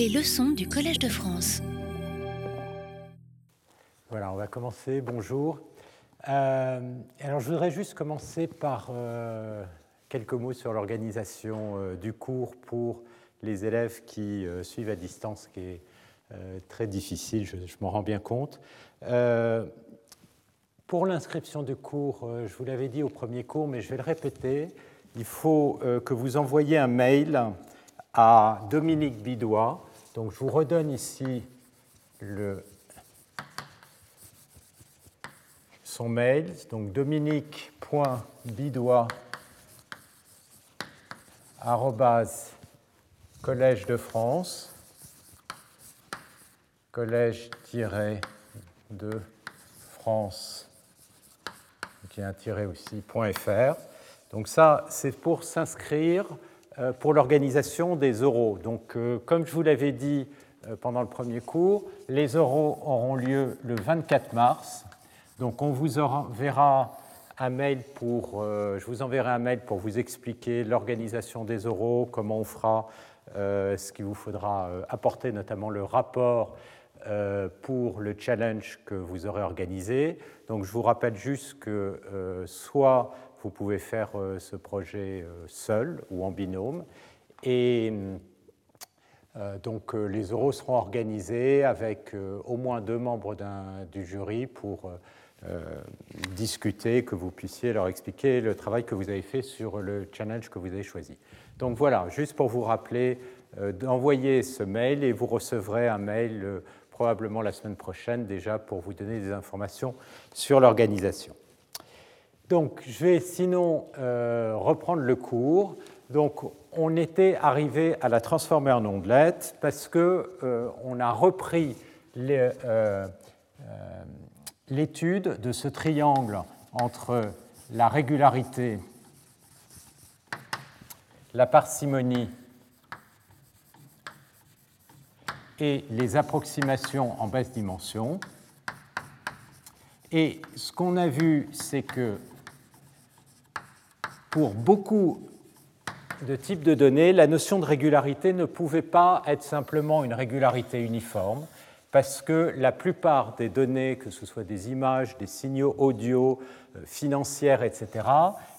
Les leçons du Collège de France. Voilà, on va commencer. Bonjour. Euh, alors, je voudrais juste commencer par euh, quelques mots sur l'organisation euh, du cours pour les élèves qui suivent à distance, qui est très difficile, je, je m'en rends bien compte. pour l'inscription du cours, je vous l'avais dit au premier cours, mais je vais le répéter, il faut que vous envoyiez un mail à Dominique Bidois. Donc je vous redonne ici son mail, donc collège de France, collège-de France, qui est un tiré aussi, .fr. Donc ça, c'est pour s'inscrire pour l'organisation des euros. Donc, euh, comme je vous l'avais dit euh, pendant le premier cours, les euros auront lieu le 24 mars. Donc, on vous enverra un mail pour, je vous enverrai un mail pour vous expliquer l'organisation des euros, comment on fera, ce qu'il vous faudra apporter, notamment le rapport pour le challenge que vous aurez organisé. Donc, je vous rappelle juste que soit vous pouvez faire euh, ce projet euh, seul ou en binôme. Et euh, donc les euros seront organisés avec au moins deux membres du jury pour discuter, que vous puissiez leur expliquer le travail que vous avez fait sur le challenge que vous avez choisi. Donc voilà, juste pour vous rappeler d'envoyer ce mail et vous recevrez un mail probablement la semaine prochaine déjà pour vous donner des informations sur l'organisation. Donc, je vais sinon euh, reprendre le cours. Donc, on était arrivé à la transformer en ondelette parce qu'on euh, a repris euh, l'étude de ce triangle entre la régularité, la parcimonie et les approximations en basse dimension. Et ce qu'on a vu, c'est que pour beaucoup de types de données, la notion de régularité ne pouvait pas être simplement une régularité uniforme, parce que la plupart des données, que ce soit des images, des signaux audio, euh, financières, etc.,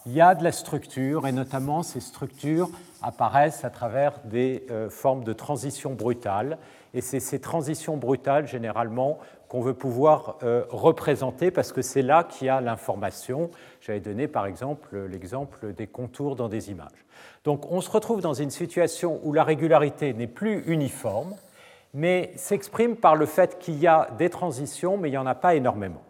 il y a de la structure, et notamment ces structures apparaissent à travers des euh, formes de transition brutale. Et c'est ces transitions brutales, généralement, qu'on veut pouvoir euh, représenter parce que c'est là qu'il y a l'information. J'avais donné par exemple l'exemple des contours dans des images. Donc on se retrouve dans une situation où la régularité n'est plus uniforme, mais s'exprime par le fait qu'il y a des transitions, mais il n'y en a pas énormément.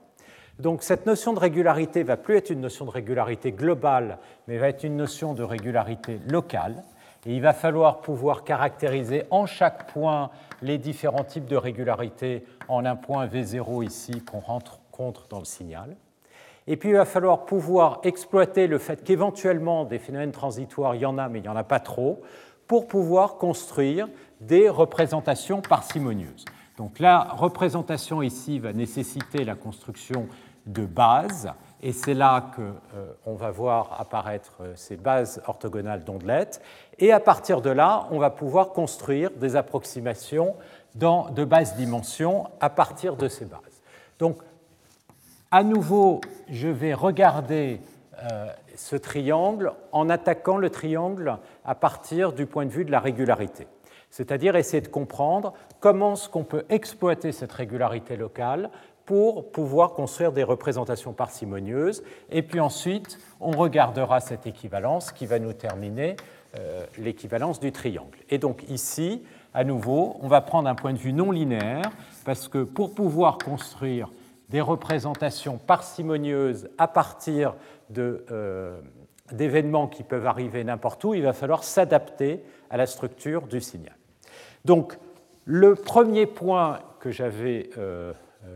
Donc cette notion de régularité va plus être une notion de régularité globale, mais va être une notion de régularité locale. Et il va falloir pouvoir caractériser en chaque point les différents types de régularité en un point V0 ici qu'on rencontre dans le signal. Et puis il va falloir pouvoir exploiter le fait qu'éventuellement des phénomènes transitoires, il y en a, mais il n'y en a pas trop, pour pouvoir construire des représentations parcimonieuses. Donc la représentation ici va nécessiter la construction de bases, et c'est là qu'on euh, va voir apparaître euh, ces bases orthogonales d'ondelettes, et à partir de là, on va pouvoir construire des approximations dans de basses dimensions à partir de ces bases. Donc, à nouveau, je vais regarder euh, ce triangle en attaquant le triangle à partir du point de vue de la régularité, c'est-à-dire essayer de comprendre comment est-ce qu'on peut exploiter cette régularité locale pour pouvoir construire des représentations parcimonieuses. Et puis ensuite, on regardera cette équivalence qui va nous terminer euh, l'équivalence du triangle. Et donc ici, à nouveau, on va prendre un point de vue non linéaire, parce que pour pouvoir construire des représentations parcimonieuses à partir euh, d'événements qui peuvent arriver n'importe où, il va falloir s'adapter à la structure du signal. Donc, le premier point que j'avais euh,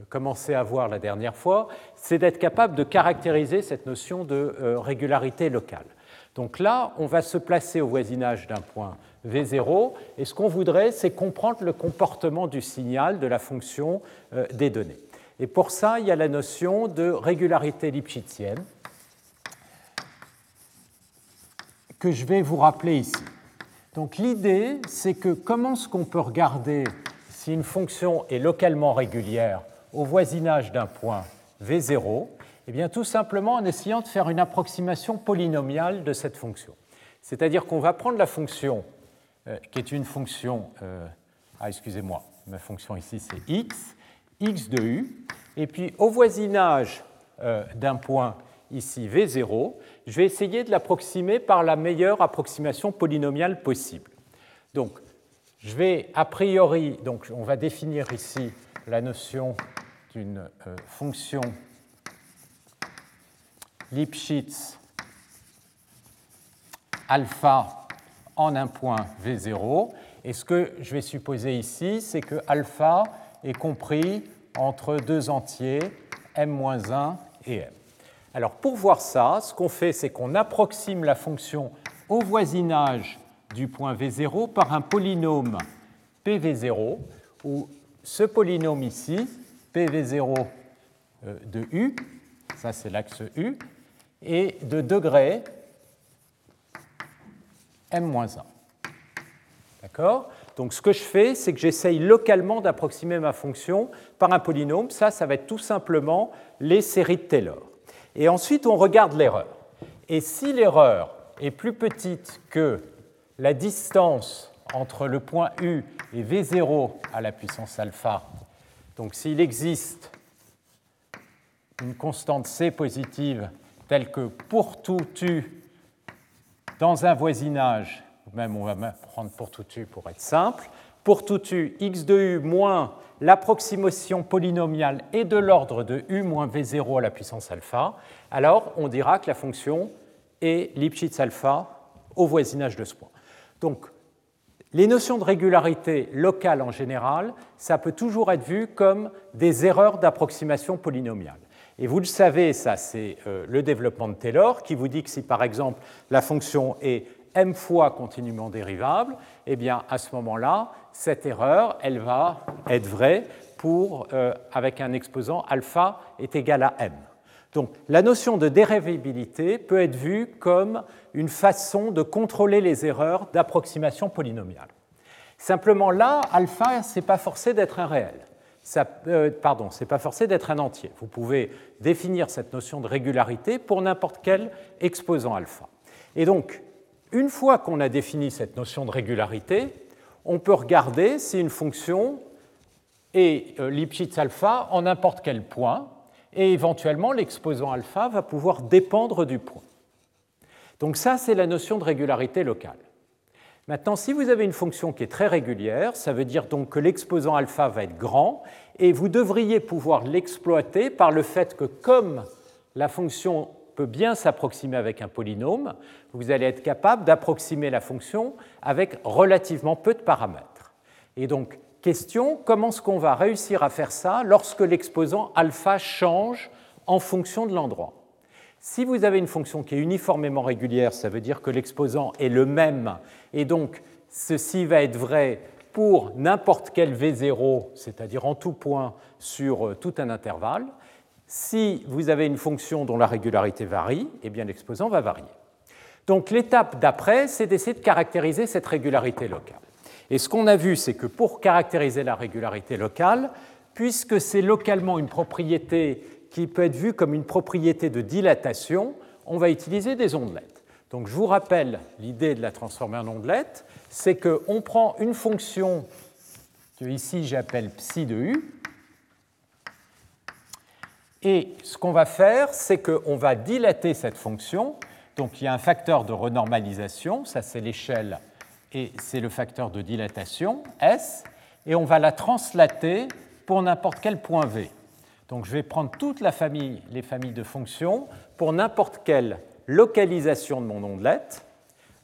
commencé à voir la dernière fois, c'est d'être capable de caractériser cette notion de régularité locale. Donc là, on va se placer au voisinage d'un point V0, et ce qu'on voudrait, c'est comprendre le comportement du signal de la fonction euh, des données. Et pour ça, il y a la notion de régularité lipschitzienne, que je vais vous rappeler ici. Donc l'idée, c'est que comment est-ce qu'on peut regarder si une fonction est localement régulière au voisinage d'un point V0 Eh bien tout simplement en essayant de faire une approximation polynomiale de cette fonction. C'est-à-dire qu'on va prendre la fonction euh, qui est une fonction, euh, ah excusez-moi, ma fonction ici c'est x, x de u, et puis au voisinage euh, d'un point ici v0, je vais essayer de l'approximer par la meilleure approximation polynomiale possible. Donc, je vais a priori, donc on va définir ici la notion d'une euh, fonction Lipschitz alpha en un point v0. Et ce que je vais supposer ici, c'est que alpha est compris entre deux entiers m-1 et m. Alors pour voir ça, ce qu'on fait, c'est qu'on approxime la fonction au voisinage du point V0 par un polynôme PV0, où ce polynôme ici, PV0 euh, de U, ça c'est l'axe U, est de degré M-1. D'accord? Donc ce que je fais, c'est que j'essaye localement d'approximer ma fonction par un polynôme. Ça, ça va être tout simplement les séries de Taylor. Et ensuite, on regarde l'erreur. Et si l'erreur est plus petite que la distance entre le point U et V0 à la puissance alpha, donc s'il existe une constante C positive telle que pour tout U dans un voisinage, même on va prendre pour tout U pour être simple, pour tout U, x de U moins l'approximation polynomiale est de l'ordre de u moins v0 à la puissance alpha, alors on dira que la fonction est Lipschitz alpha au voisinage de ce point. Donc, les notions de régularité locale en général, ça peut toujours être vu comme des erreurs d'approximation polynomiale. Et vous le savez, ça c'est euh, le développement de Taylor qui vous dit que si par exemple la fonction est m fois continuellement dérivable, eh bien à ce moment-là, cette erreur, elle va être vraie euh, avec un exposant alpha est égal à m. Donc la notion de dérivabilité peut être vue comme une façon de contrôler les erreurs d'approximation polynomiale. Simplement là, alpha, ce n'est pas forcé d'être un réel. Euh, pardon, ce pas forcé d'être un entier. Vous pouvez définir cette notion de régularité pour n'importe quel exposant alpha. Et donc, une fois qu'on a défini cette notion de régularité, on peut regarder si une fonction est euh, Lipschitz alpha en n'importe quel point, et éventuellement l'exposant alpha va pouvoir dépendre du point. Donc ça, c'est la notion de régularité locale. Maintenant, si vous avez une fonction qui est très régulière, ça veut dire donc que l'exposant alpha va être grand, et vous devriez pouvoir l'exploiter par le fait que comme la fonction peut bien s'approximer avec un polynôme, vous allez être capable d'approximer la fonction avec relativement peu de paramètres. Et donc, question, comment est-ce qu'on va réussir à faire ça lorsque l'exposant alpha change en fonction de l'endroit? Si vous avez une fonction qui est uniformément régulière, ça veut dire que l'exposant est le même, et donc ceci va être vrai pour n'importe quel V0, c'est-à-dire en tout point sur euh, tout un intervalle. Si vous avez une fonction dont la régularité varie, eh bien l'exposant va varier. Donc l'étape d'après, c'est d'essayer de caractériser cette régularité locale. Et ce qu'on a vu, c'est que pour caractériser la régularité locale, puisque c'est localement une propriété qui peut être vue comme une propriété de dilatation, on va utiliser des ondelettes. Donc je vous rappelle l'idée de la transformer en ondelette, c'est qu'on prend une fonction que ici j'appelle psi de u, et ce qu'on va faire, c'est qu'on va dilater cette fonction. Donc il y a un facteur de renormalisation, ça c'est l'échelle et c'est le facteur de dilatation, S, et on va la translater pour n'importe quel point V. Donc je vais prendre toute la famille, les familles de fonctions pour n'importe quelle localisation de mon ondelette.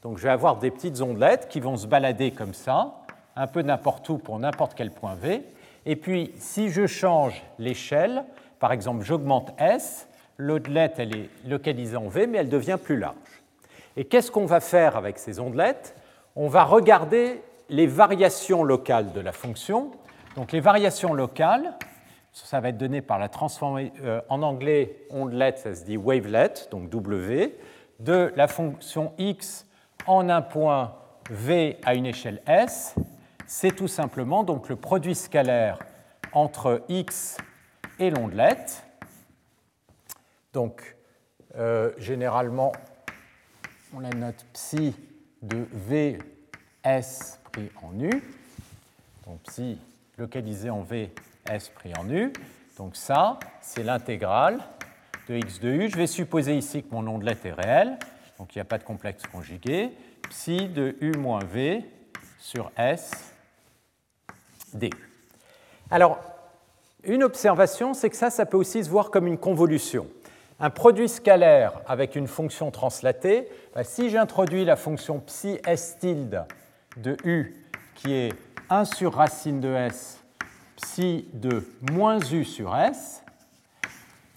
Donc je vais avoir des petites ondelettes qui vont se balader comme ça, un peu n'importe où pour n'importe quel point V. Et puis si je change l'échelle, par exemple, j'augmente S, l'ondelette, elle est localisée en V, mais elle devient plus large. Et qu'est-ce qu'on va faire avec ces ondelettes? On va regarder les variations locales de la fonction. Donc les variations locales, ça va être donné par la transformée, euh, en anglais, ondelette, ça se dit wavelet, donc W, de la fonction x en un point V à une échelle S, c'est tout simplement donc le produit scalaire entre X et l'ondelette. Donc, euh, généralement, on la note psi de Vs pris en U. Donc, psi localisé en V, S pris en U. Donc, ça, c'est l'intégrale de x de u. Je vais supposer ici que mon ondelette est réel, donc il n'y a pas de complexe conjugué. Psi de u moins v sur s du. Alors, une observation, c'est que ça, ça peut aussi se voir comme une convolution. Un produit scalaire avec une fonction translatée, bah, si j'introduis la fonction psi s tilde de u, qui est 1 sur racine de s, psi de moins u sur s,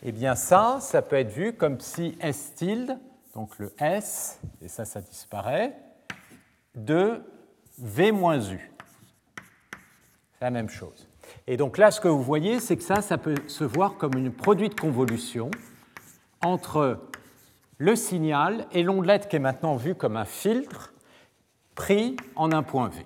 eh bien ça, ça peut être vu comme si S tilde, donc le S, et ça, ça disparaît, de V moins U. C'est la même chose. Et donc là, ce que vous voyez, c'est que ça, ça peut se voir comme une produit de convolution entre le signal et l'ondelette qui est maintenant vue comme un filtre pris en un point V.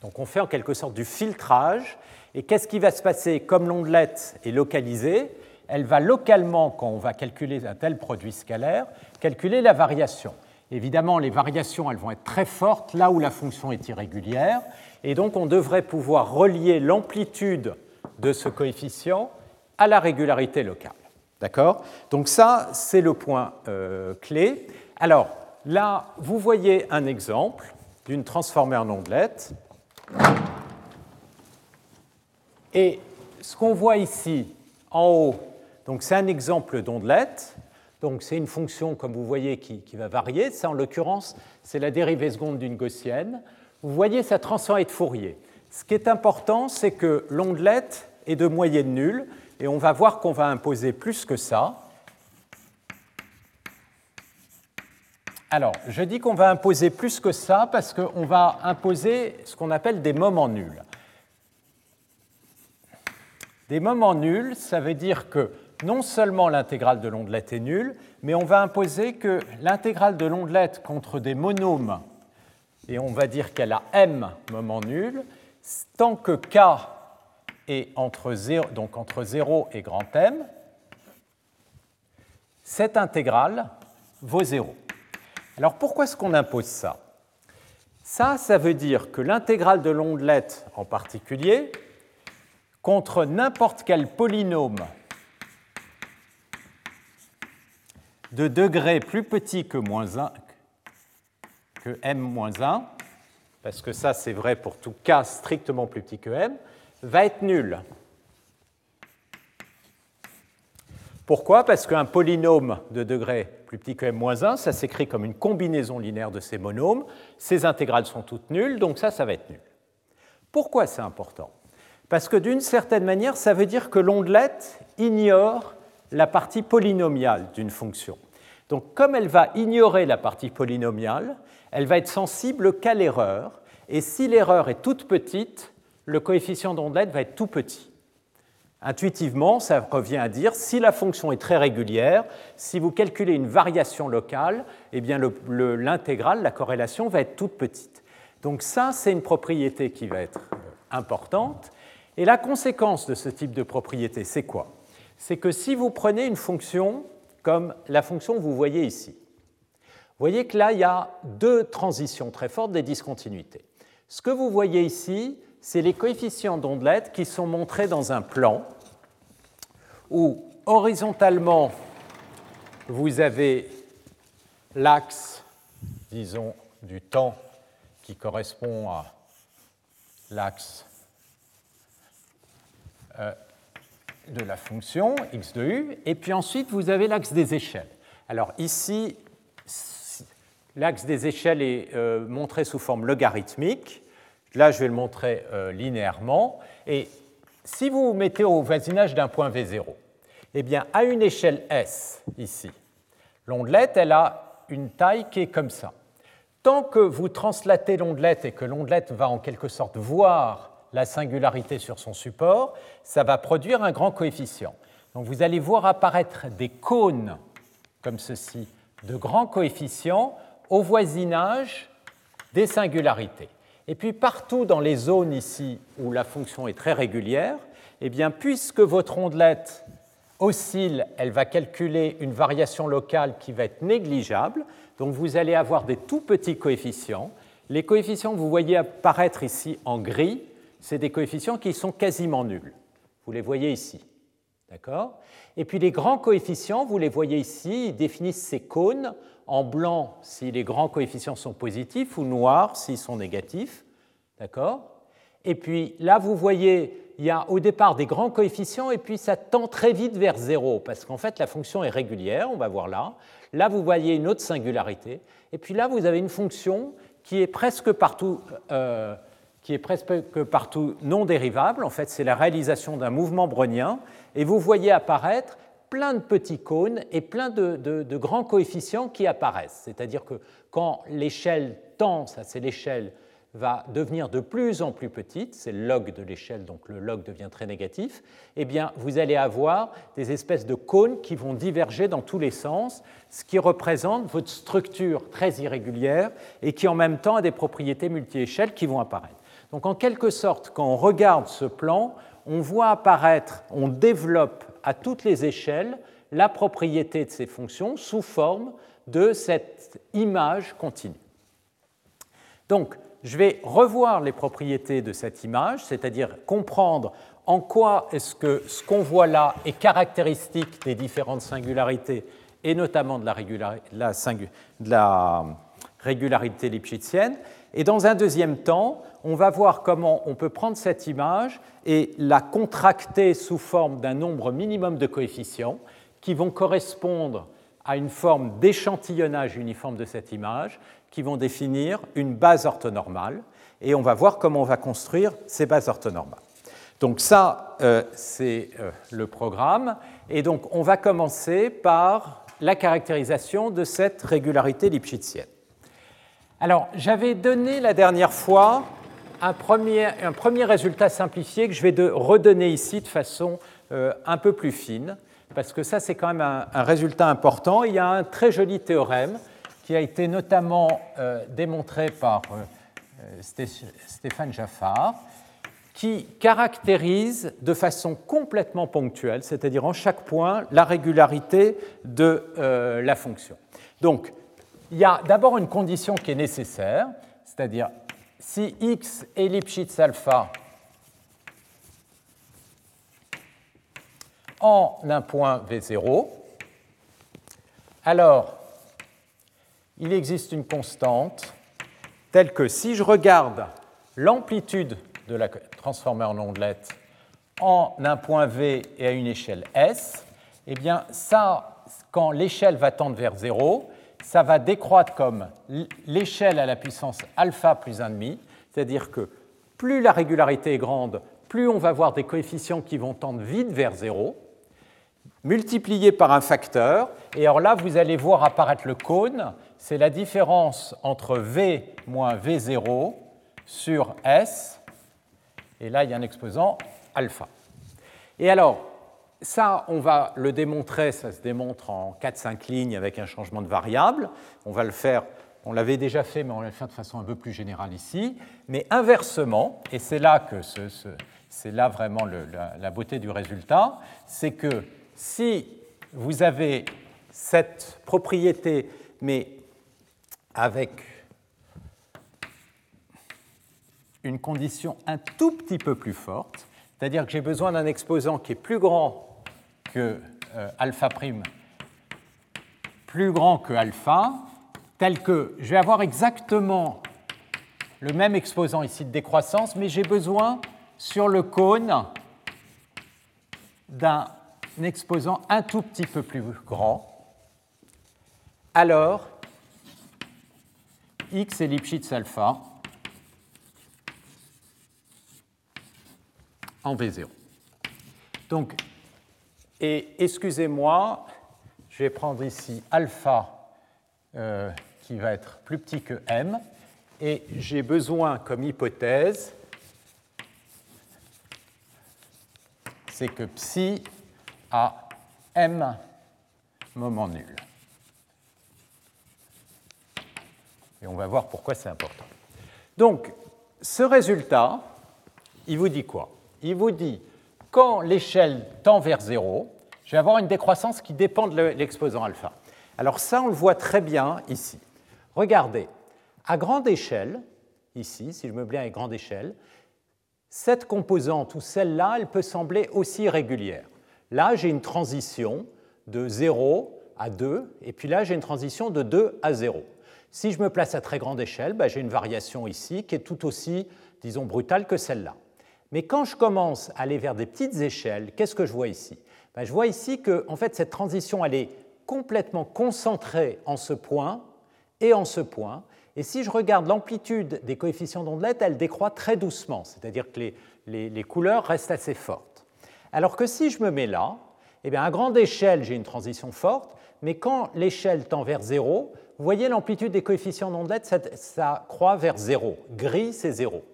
Donc on fait en quelque sorte du filtrage. Et qu'est-ce qui va se passer Comme l'ondelette est localisée, elle va localement, quand on va calculer un tel produit scalaire, calculer la variation. Évidemment, les variations, elles vont être très fortes là où la fonction est irrégulière, et donc on devrait pouvoir relier l'amplitude de ce coefficient à la régularité locale. D'accord? Donc ça, c'est le point euh, clé. Alors là, vous voyez un exemple d'une transformée en ondelette. Et ce qu'on voit ici en haut, donc c'est un exemple d'ondelette. Donc c'est une fonction, comme vous voyez, qui, va varier. Ça, en l'occurrence, c'est la dérivée seconde d'une gaussienne. Vous voyez sa transformée de Fourier. Ce qui est important, c'est que l'ondelette est de moyenne nulle, et on va voir qu'on va imposer plus que ça. Alors, je dis qu'on va imposer plus que ça parce qu'on va imposer ce qu'on appelle des moments nuls. Des moments nuls, ça veut dire que non seulement l'intégrale de l'ondelette est nulle, mais on va imposer que l'intégrale de l'ondelette contre des monômes, et on va dire qu'elle a m moments nuls, tant que k est entre 0, donc entre 0 et grand M, cette intégrale vaut 0. Alors pourquoi est-ce qu'on impose ça? Ça, ça veut dire que l'intégrale de l'ondelette en particulier, contre n'importe quel polynôme de degré plus petit que moins 1, que m-1, parce que ça c'est vrai pour tout k strictement plus petit que m, va être nul. Pourquoi? Parce qu'un polynôme de degré plus petit que m-1, ça s'écrit comme une combinaison linéaire de ces monômes, ces intégrales sont toutes nulles, donc ça, ça va être nul. Pourquoi c'est important? Parce que d'une certaine manière, ça veut dire que l'ondelette ignore la partie polynomiale d'une fonction. Donc comme elle va ignorer la partie polynomiale, elle va être sensible qu'à l'erreur, et si l'erreur est toute petite, le coefficient d'ondelette va être tout petit. Intuitivement, ça revient à dire si la fonction est très régulière, si vous calculez une variation locale, eh bien l'intégrale, la corrélation va être toute petite. Donc ça, c'est une propriété qui va être importante. Et la conséquence de ce type de propriété, c'est quoi? C'est que si vous prenez une fonction comme la fonction que vous voyez ici, vous voyez que là, il y a deux transitions très fortes des discontinuités. Ce que vous voyez ici, c'est les coefficients d'ondelette qui sont montrés dans un plan où horizontalement, vous avez l'axe, disons, du temps qui correspond à l'axe euh, de la fonction x de u, et puis ensuite vous avez l'axe des échelles. Alors ici, l'axe des échelles est euh, montré sous forme logarithmique. Là, je vais le montrer euh, linéairement. Et si vous vous mettez au voisinage d'un point V0, eh bien, à une échelle S, ici, l'ondelette, elle a une taille qui est comme ça. Tant que vous translatez l'ondelette et que l'ondelette va en quelque sorte voir la singularité sur son support, ça va produire un grand coefficient. Donc vous allez voir apparaître des cônes comme ceci, de grands coefficients au voisinage des singularités. Et puis partout dans les zones ici où la fonction est très régulière, eh bien, puisque votre ondelette oscille, elle va calculer une variation locale qui va être négligeable. Donc vous allez avoir des tout petits coefficients. Les coefficients que vous voyez apparaître ici en gris, c'est des coefficients qui sont quasiment nuls. Vous les voyez ici. D'accord? Et puis les grands coefficients, vous les voyez ici, ils définissent ces cônes en blanc si les grands coefficients sont positifs ou noir s'ils sont négatifs. D'accord? Et puis là, vous voyez il y a au départ des grands coefficients et puis ça tend très vite vers zéro parce qu'en fait la fonction est régulière, on va voir là. Là, vous voyez une autre singularité. Et puis là, vous avez une fonction qui est presque partout, euh, qui est presque partout non dérivable. En fait, c'est la réalisation d'un mouvement brownien. Et vous voyez apparaître plein de petits cônes et plein de, grands coefficients qui apparaissent. C'est-à-dire que quand l'échelle tend, ça c'est l'échelle va devenir de plus en plus petite, c'est le log de l'échelle, donc le log devient très négatif, eh bien, vous allez avoir des espèces de cônes qui vont diverger dans tous les sens, ce qui représente votre structure très irrégulière et qui en même temps a des propriétés multi-échelles qui vont apparaître. Donc en quelque sorte, quand on regarde ce plan, on voit apparaître, on développe à toutes les échelles la propriété de ces fonctions sous forme de cette image continue. Donc, je vais revoir les propriétés de cette image, c'est-à-dire comprendre en quoi est-ce que ce qu'on voit là est caractéristique des différentes singularités et notamment de la, la régularité lipschitzienne. Et dans un deuxième temps, on va voir comment on peut prendre cette image et la contracter sous forme d'un nombre minimum de coefficients qui vont correspondre à une forme d'échantillonnage uniforme de cette image qui vont définir une base orthonormale et on va voir comment on va construire ces bases orthonormales. Donc ça, euh, c'est euh, le programme. Et donc on va commencer par la caractérisation de cette régularité lipschitzienne. Alors j'avais donné la dernière fois un premier, un premier, résultat simplifié que je vais redonner ici de façon euh, un peu plus fine, parce que ça c'est quand même un, résultat important. Il y a un très joli théorème qui a été notamment euh, démontré par euh, Stéphane Jaffard, qui caractérise de façon complètement ponctuelle, c'est-à-dire en chaque point, la régularité de la fonction. Donc, il y a d'abord une condition qui est nécessaire, c'est-à-dire si x est Lipschitz alpha en un point V0, alors il existe une constante telle que si je regarde l'amplitude de la transformée en ondelette en un point V et à une échelle S, eh bien ça, quand l'échelle va tendre vers 0, ça va décroître comme l'échelle à la puissance alpha plus 1,5, c'est-à-dire que plus la régularité est grande, plus on va avoir des coefficients qui vont tendre vite vers 0, multiplié par un facteur, et alors là, vous allez voir apparaître le cône, c'est la différence entre V moins V0 sur S, et là il y a un exposant alpha. Et alors, ça, on va le démontrer, ça se démontre en 4-5 lignes avec un changement de variable. On va le faire, on l'avait déjà fait, mais on va le faire de façon un peu plus générale ici. Mais inversement, et c'est là que c'est là vraiment la beauté du résultat, c'est que si vous avez cette propriété, mais avec une condition un tout petit peu plus forte, c'est-à-dire que j'ai besoin d'un exposant qui est plus grand que euh, alpha prime, plus grand que alpha, tel que je vais avoir exactement le même exposant ici de décroissance, mais j'ai besoin sur le cône d'un exposant un tout petit peu plus grand. Alors, X est Lipschitz alpha en V0. Donc, et excusez-moi, je vais prendre ici alpha euh, qui va être plus petit que m, et j'ai besoin comme hypothèse, c'est que psi a m moment nul. Et on va voir pourquoi c'est important. Donc, ce résultat, il vous dit quoi? Il vous dit, quand l'échelle tend vers 0, je vais avoir une décroissance qui dépend de l'exposant alpha. Alors ça, on le voit très bien ici. Regardez, à grande échelle, ici, si je me mets à grande échelle, cette composante ou celle-là, elle peut sembler aussi irrégulière. Là, j'ai une transition de 0 à 2, et puis là, j'ai une transition de 2 à 0. Si je me place à très grande échelle, ben, j'ai une variation ici qui est tout aussi, disons, brutale que celle-là. Mais quand je commence à aller vers des petites échelles, qu'est-ce que je vois ici? Ben, Je vois ici que en fait, cette transition elle est complètement concentrée en ce point et en ce point. Et si je regarde l'amplitude des coefficients d'ondelette, elle décroît très doucement, c'est-à-dire que les, les, couleurs restent assez fortes. Alors que si je me mets là, eh bien, à grande échelle, j'ai une transition forte, mais quand l'échelle tend vers zéro, vous voyez l'amplitude des coefficients d'ondelette, ça, ça croît vers zéro. Gris, c'est zéro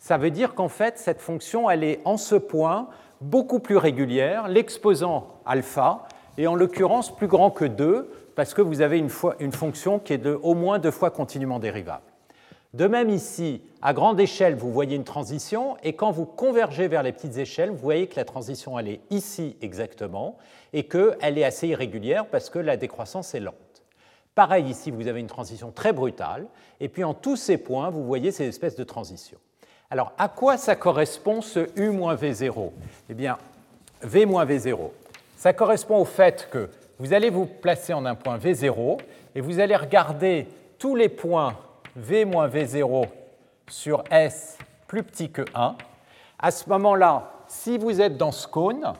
ça veut dire qu'en fait, cette fonction, elle est en ce point beaucoup plus régulière, l'exposant alpha est en l'occurrence plus grand que 2, parce que vous avez une, fonction qui est au moins deux fois continuellement dérivable. De même ici, à grande échelle, vous voyez une transition, et quand vous convergez vers les petites échelles, vous voyez que la transition, elle est ici exactement, et qu'elle est assez irrégulière parce que la décroissance est lente. Pareil ici, vous avez une transition très brutale, et puis en tous ces points, vous voyez ces espèces de transitions. Alors, à quoi ça correspond ce U moins V0 Eh bien, V moins V0, ça correspond au fait que vous allez vous placer en un point V0 et vous allez regarder tous les points V moins V0 sur S plus petit que 1. À ce moment-là, si vous êtes dans ce cône,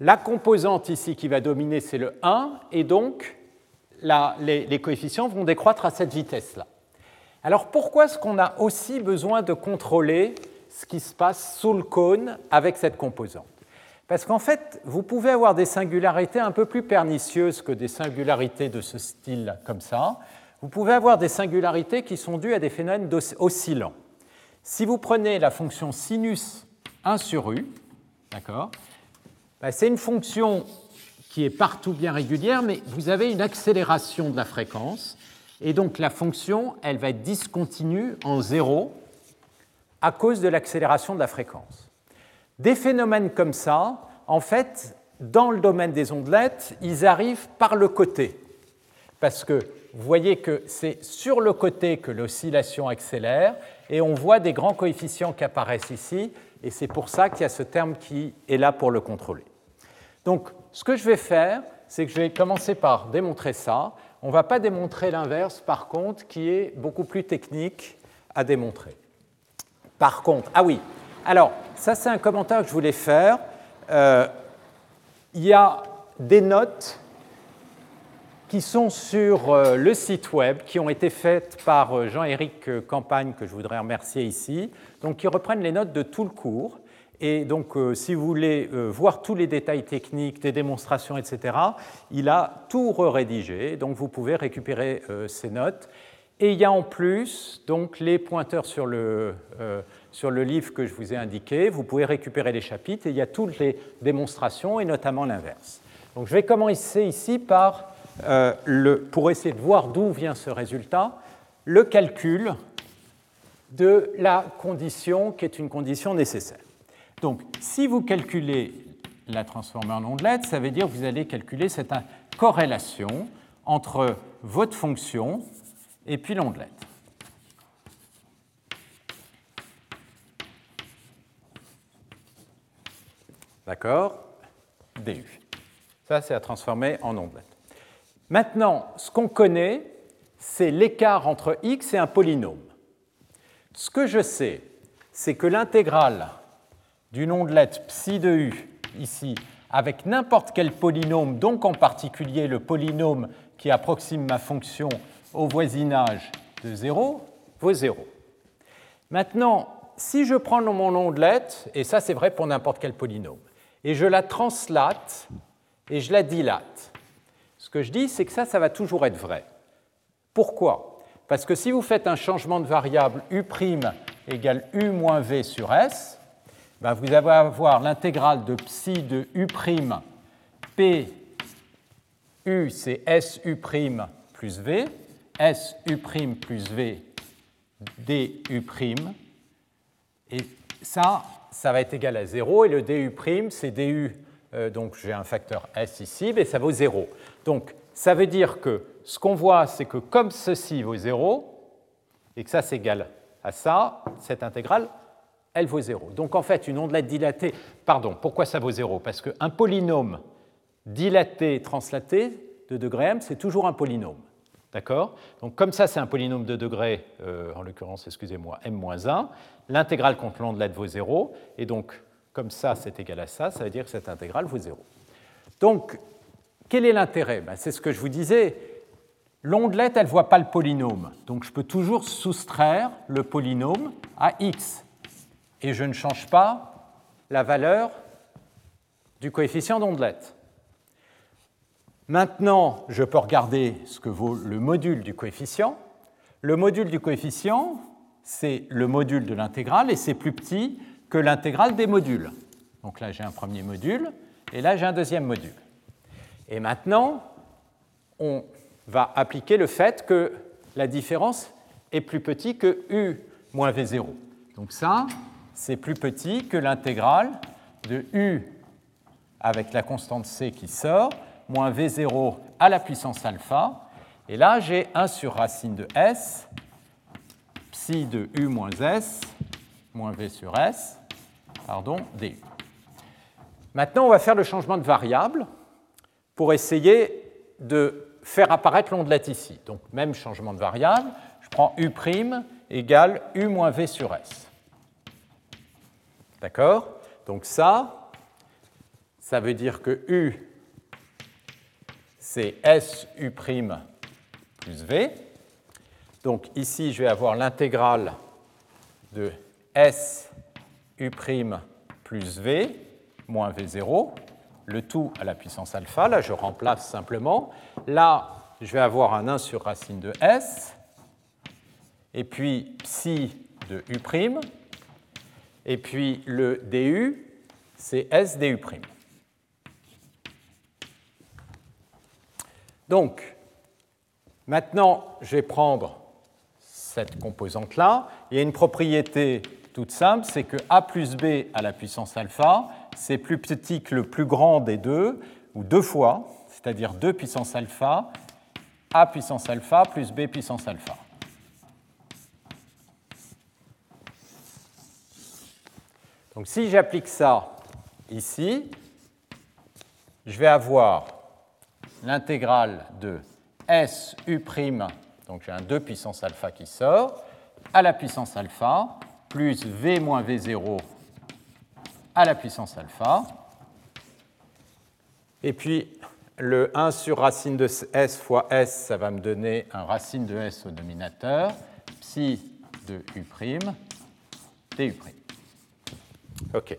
la composante ici qui va dominer, c'est le 1, et donc les coefficients vont décroître à cette vitesse-là. Alors pourquoi est-ce qu'on a aussi besoin de contrôler ce qui se passe sous le cône avec cette composante? Parce qu'en fait, vous pouvez avoir des singularités un peu plus pernicieuses que des singularités de ce style comme ça. Vous pouvez avoir des singularités qui sont dues à des phénomènes oscillants. Si vous prenez la fonction sinus 1 sur u, d'accord, ben, c'est une fonction qui est partout bien régulière, mais vous avez une accélération de la fréquence et donc la fonction, elle va être discontinue en zéro à cause de l'accélération de la fréquence. Des phénomènes comme ça, en fait, dans le domaine des ondelettes, ils arrivent par le côté. Parce que vous voyez que c'est sur le côté que l'oscillation accélère, et on voit des grands coefficients qui apparaissent ici, et c'est pour ça qu'il y a ce terme qui est là pour le contrôler. Donc, ce que je vais faire, c'est que je vais commencer par démontrer ça, on ne va pas démontrer l'inverse, par contre, qui est beaucoup plus technique à démontrer. Par contre, ah oui, alors ça c'est un commentaire que je voulais faire. Euh, il y a des notes qui sont sur euh, le site web, qui ont été faites par euh, Jean-Éric Campagne, que je voudrais remercier ici, donc qui reprennent les notes de tout le cours. Et donc, euh, si vous voulez euh, voir tous les détails techniques, des démonstrations, etc., il a tout rédigé. Donc, vous pouvez récupérer euh, ces notes. Et il y a en plus donc, les pointeurs sur le, sur le livre que je vous ai indiqué. Vous pouvez récupérer les chapitres et il y a toutes les démonstrations et notamment l'inverse. Donc, je vais commencer ici par, le, pour essayer de voir d'où vient ce résultat, le calcul de la condition qui est une condition nécessaire. Donc, si vous calculez la transformée en ondelette, ça veut dire que vous allez calculer cette corrélation entre votre fonction et puis l'ondelette. D'accord? DU. Ça, c'est à transformer en ondelette. Maintenant, ce qu'on connaît, c'est l'écart entre x et un polynôme. Ce que je sais, c'est que l'intégrale d'une ondelette psi de u ici avec n'importe quel polynôme, donc en particulier le polynôme qui approxime ma fonction au voisinage de 0, vaut 0. Maintenant, si je prends mon ondelette, et ça c'est vrai pour n'importe quel polynôme, et je la translate et je la dilate, ce que je dis, c'est que ça, ça va toujours être vrai. Pourquoi? Parce que si vous faites un changement de variable u' égale u moins v sur s, ben, vous allez avoir l'intégrale de psi de u' p u, c'est su' plus v, su' plus v du'. Et ça, ça va être égal à 0. Et le du', c'est du, euh, donc j'ai un facteur s ici, mais ça vaut 0. Donc ça veut dire que ce qu'on voit, c'est que comme ceci vaut 0, et que ça c'est égal à ça, cette intégrale, elle vaut 0. Donc en fait, une ondelette dilatée, pardon, pourquoi ça vaut 0 Parce qu'un polynôme dilaté, translaté de degré m, c'est toujours un polynôme. D'accord? Donc comme ça, c'est un polynôme de degré, euh, en l'occurrence, excusez-moi, m-1, l'intégrale contre l'ondelette vaut 0, et donc comme ça, c'est égal à ça, ça veut dire que cette intégrale vaut 0. Donc, quel est l'intérêt? Ben, C'est ce que je vous disais, l'ondelette, elle ne voit pas le polynôme, donc je peux toujours soustraire le polynôme à x, et je ne change pas la valeur du coefficient d'ondelette. Maintenant, je peux regarder ce que vaut le module du coefficient. Le module du coefficient, c'est le module de l'intégrale et c'est plus petit que l'intégrale des modules. Donc là, j'ai un premier module et là, j'ai un deuxième module. Et maintenant, on va appliquer le fait que la différence est plus petite que u moins v0. Donc ça, c'est plus petit que l'intégrale de u avec la constante c qui sort moins V0 à la puissance alpha. Et là, j'ai 1 sur racine de S, psi de U moins S, moins V sur S, pardon, du. Maintenant, on va faire le changement de variable pour essayer de faire apparaître l'ondelette ici. Donc, même changement de variable, je prends U' égale U moins V sur S. D'accord? Donc ça, ça veut dire que U c'est SU' plus V. Donc ici, je vais avoir l'intégrale de SU' plus V moins V0, le tout à la puissance alpha. Là, je remplace simplement. Là, je vais avoir un 1 sur racine de S, et puis psi de U', et puis le du, c'est S du'. Donc, maintenant, je vais prendre cette composante-là. Il y a une propriété toute simple, c'est que a plus b à la puissance alpha, c'est plus petit que le plus grand des deux, ou deux fois, c'est-à-dire 2 puissance alpha, a puissance alpha plus b puissance alpha. Donc si j'applique ça ici, je vais avoir l'intégrale de SU', donc j'ai un 2 puissance alpha qui sort, à la puissance alpha, plus V moins V0 à la puissance alpha. Et puis le 1 sur racine de S fois S, ça va me donner un racine de S au dominateur, psi de U', du'. OK.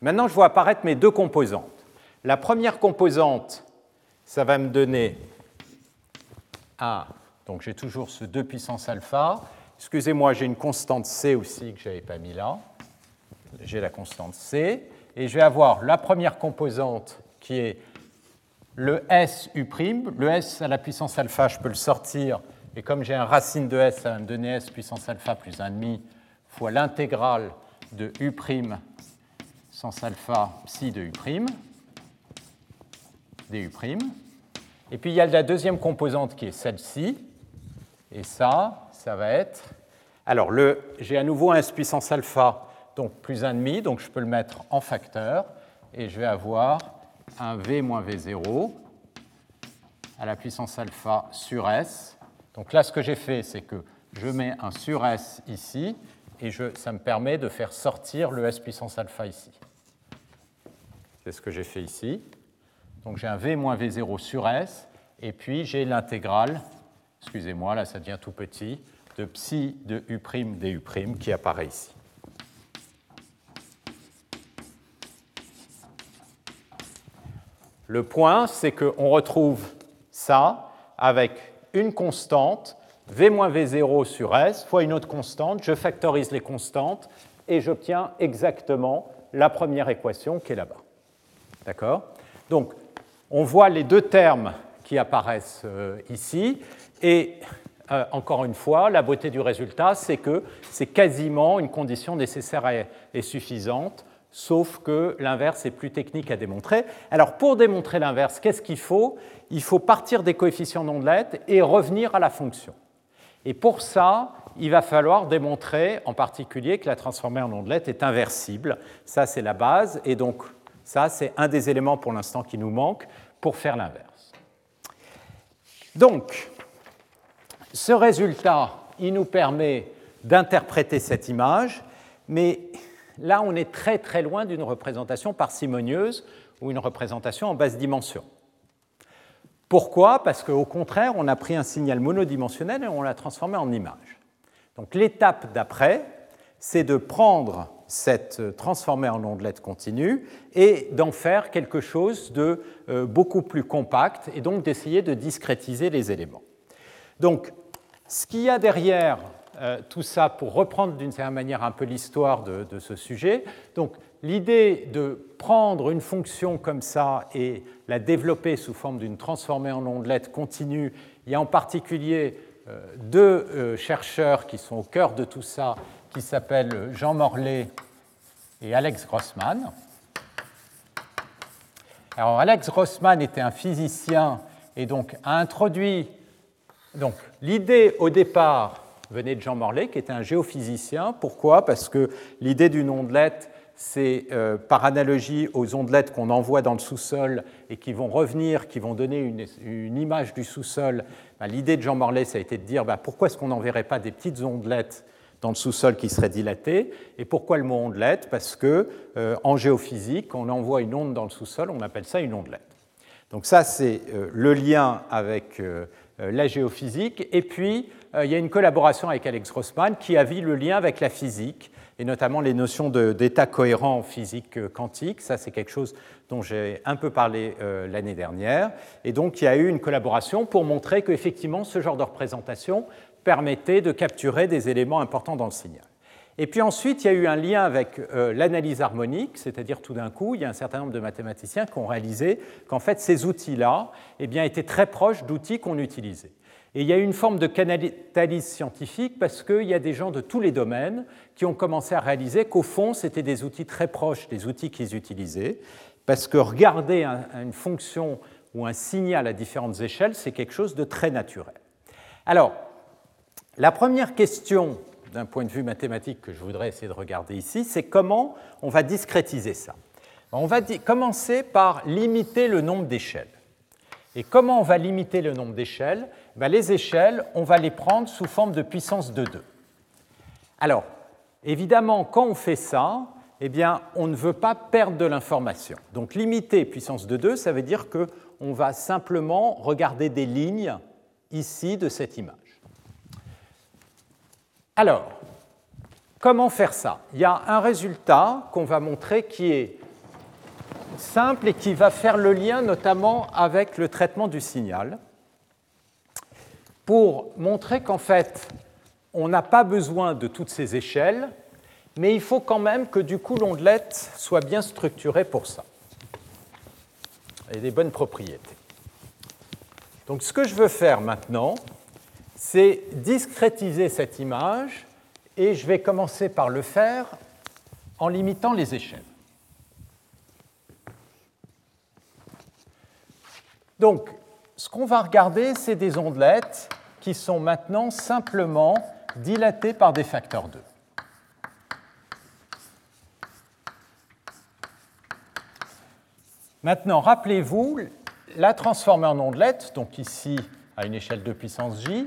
Maintenant, je vois apparaître mes deux composantes. La première composante, ça va me donner A. Donc j'ai toujours ce 2 puissance alpha. Excusez-moi, j'ai une constante C aussi que je n'avais pas mis là. J'ai la constante C. Et je vais avoir la première composante qui est le SU'. Le S à la puissance alpha, je peux le sortir. Et comme j'ai un racine de S, ça va me donner S puissance alpha plus 1,5 fois l'intégrale de U' sans alpha psi de U' du'. Et puis il y a la deuxième composante qui est celle-ci. Et ça, ça va être. Alors, j'ai à nouveau un S puissance alpha, donc plus 1,5, donc je peux le mettre en facteur. Et je vais avoir un V moins V0 à la puissance alpha sur S. Donc là, ce que j'ai fait, c'est que je mets un sur S ici, et ça me permet de faire sortir le S puissance alpha ici. C'est ce que j'ai fait ici. Donc j'ai un V moins V0 sur S, et puis j'ai l'intégrale, excusez-moi, là ça devient tout petit, de psi de U' du' qui apparaît ici. Le point, c'est qu'on retrouve ça avec une constante, V moins V0 sur S, fois une autre constante, je factorise les constantes et j'obtiens exactement la première équation qui est là-bas. D'accord? Donc, on voit les deux termes qui apparaissent euh, ici. Et euh, encore une fois, la beauté du résultat, c'est que c'est quasiment une condition nécessaire et suffisante, sauf que l'inverse est plus technique à démontrer. Alors pour démontrer l'inverse, qu'est-ce qu'il faut? Il faut partir des coefficients d'ondelette et revenir à la fonction. Et pour ça, il va falloir démontrer en particulier que la transformée en ondelette est inversible. Ça, c'est la base. Et donc, ça, c'est un des éléments pour l'instant qui nous manque pour faire l'inverse. Donc, ce résultat, il nous permet d'interpréter cette image, mais là, on est très très loin d'une représentation parcimonieuse ou une représentation en basse dimension. Pourquoi? Parce qu'au contraire, on a pris un signal monodimensionnel et on l'a transformé en image. Donc l'étape d'après, c'est de prendre cette transformée en ondelette continue et d'en faire quelque chose de euh, beaucoup plus compact et donc d'essayer de discrétiser les éléments. Donc ce qu'il y a derrière euh, tout ça pour reprendre d'une certaine manière un peu l'histoire de, ce sujet, donc l'idée de prendre une fonction comme ça et la développer sous forme d'une transformée en ondelette continue, il y a en particulier euh, deux euh, chercheurs qui sont au cœur de tout ça, qui s'appellent Jean Morlet et Alex Grossman. Alors Alex Grossman était un physicien et donc a introduit donc l'idée au départ venait de Jean Morlet qui était un géophysicien. Pourquoi? Parce que l'idée d'une ondelette c'est euh, par analogie aux ondelettes qu'on envoie dans le sous-sol et qui vont revenir, qui vont donner une, image du sous-sol. Ben, l'idée de Jean Morlet, ça a été de dire ben, pourquoi est-ce qu'on n'enverrait pas des petites ondelettes dans le sous-sol qui seraient dilatées Et pourquoi le mot ondelette? Parce que euh, en géophysique, on envoie une onde dans le sous-sol, on appelle ça une ondelette. Donc ça, c'est euh, le lien avec la géophysique. Et puis, il y a une collaboration avec Alex Grossman qui a vu le lien avec la physique et notamment les notions d'état cohérent en physique euh, quantique. Ça, c'est quelque chose dont j'ai un peu parlé euh, l'année dernière. Et donc, il y a eu une collaboration pour montrer qu'effectivement, ce genre de représentation permettait de capturer des éléments importants dans le signal. Et puis ensuite, il y a eu un lien avec euh, l'analyse harmonique, c'est-à-dire tout d'un coup, il y a un certain nombre de mathématiciens qui ont réalisé qu'en fait, ces outils-là eh bien, étaient très proches d'outils qu'on utilisait. Et il y a eu une forme de canalitalise scientifique parce qu'il y a des gens de tous les domaines qui ont commencé à réaliser qu'au fond, c'était des outils très proches des outils qu'ils utilisaient, parce que regarder une fonction ou un signal à différentes échelles, c'est quelque chose de très naturel. Alors, la première question d'un point de vue mathématique que je voudrais essayer de regarder ici, c'est comment on va discrétiser ça. On va commencer par limiter le nombre d'échelles. Et comment on va limiter le nombre d'échelles? Ben, les échelles, on va les prendre sous forme de puissance de 2. Alors, évidemment, quand on fait ça, eh bien, on ne veut pas perdre de l'information. Donc, limiter puissance de 2, ça veut dire qu'on va simplement regarder des lignes ici de cette image. Alors, comment faire ça? Il y a un résultat qu'on va montrer qui est simple et qui va faire le lien notamment avec le traitement du signal pour montrer qu'en fait, on n'a pas besoin de toutes ces échelles, mais il faut quand même que du coup l'ondelette soit bien structurée pour ça. Et des bonnes propriétés. Donc ce que je veux faire maintenant, c'est discrétiser cette image, et je vais commencer par le faire en limitant les échelles. Donc, ce qu'on va regarder, c'est des ondelettes qui sont maintenant simplement dilatées par des facteurs 2. Maintenant, rappelez-vous, la transformée en ondelette, donc ici à une échelle de puissance j,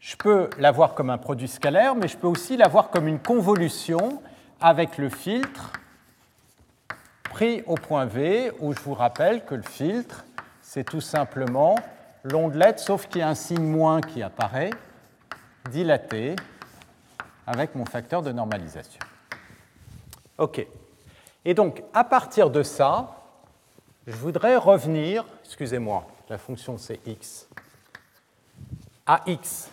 je peux la voir comme un produit scalaire, mais je peux aussi la voir comme une convolution avec le filtre pris au point V, où je vous rappelle que le filtre, c'est tout simplement l'ondelette, sauf qu'il y a un signe moins qui apparaît, dilaté, avec mon facteur de normalisation. OK. Et donc, à partir de ça, je voudrais revenir, excusez-moi, la fonction c'est x, à x.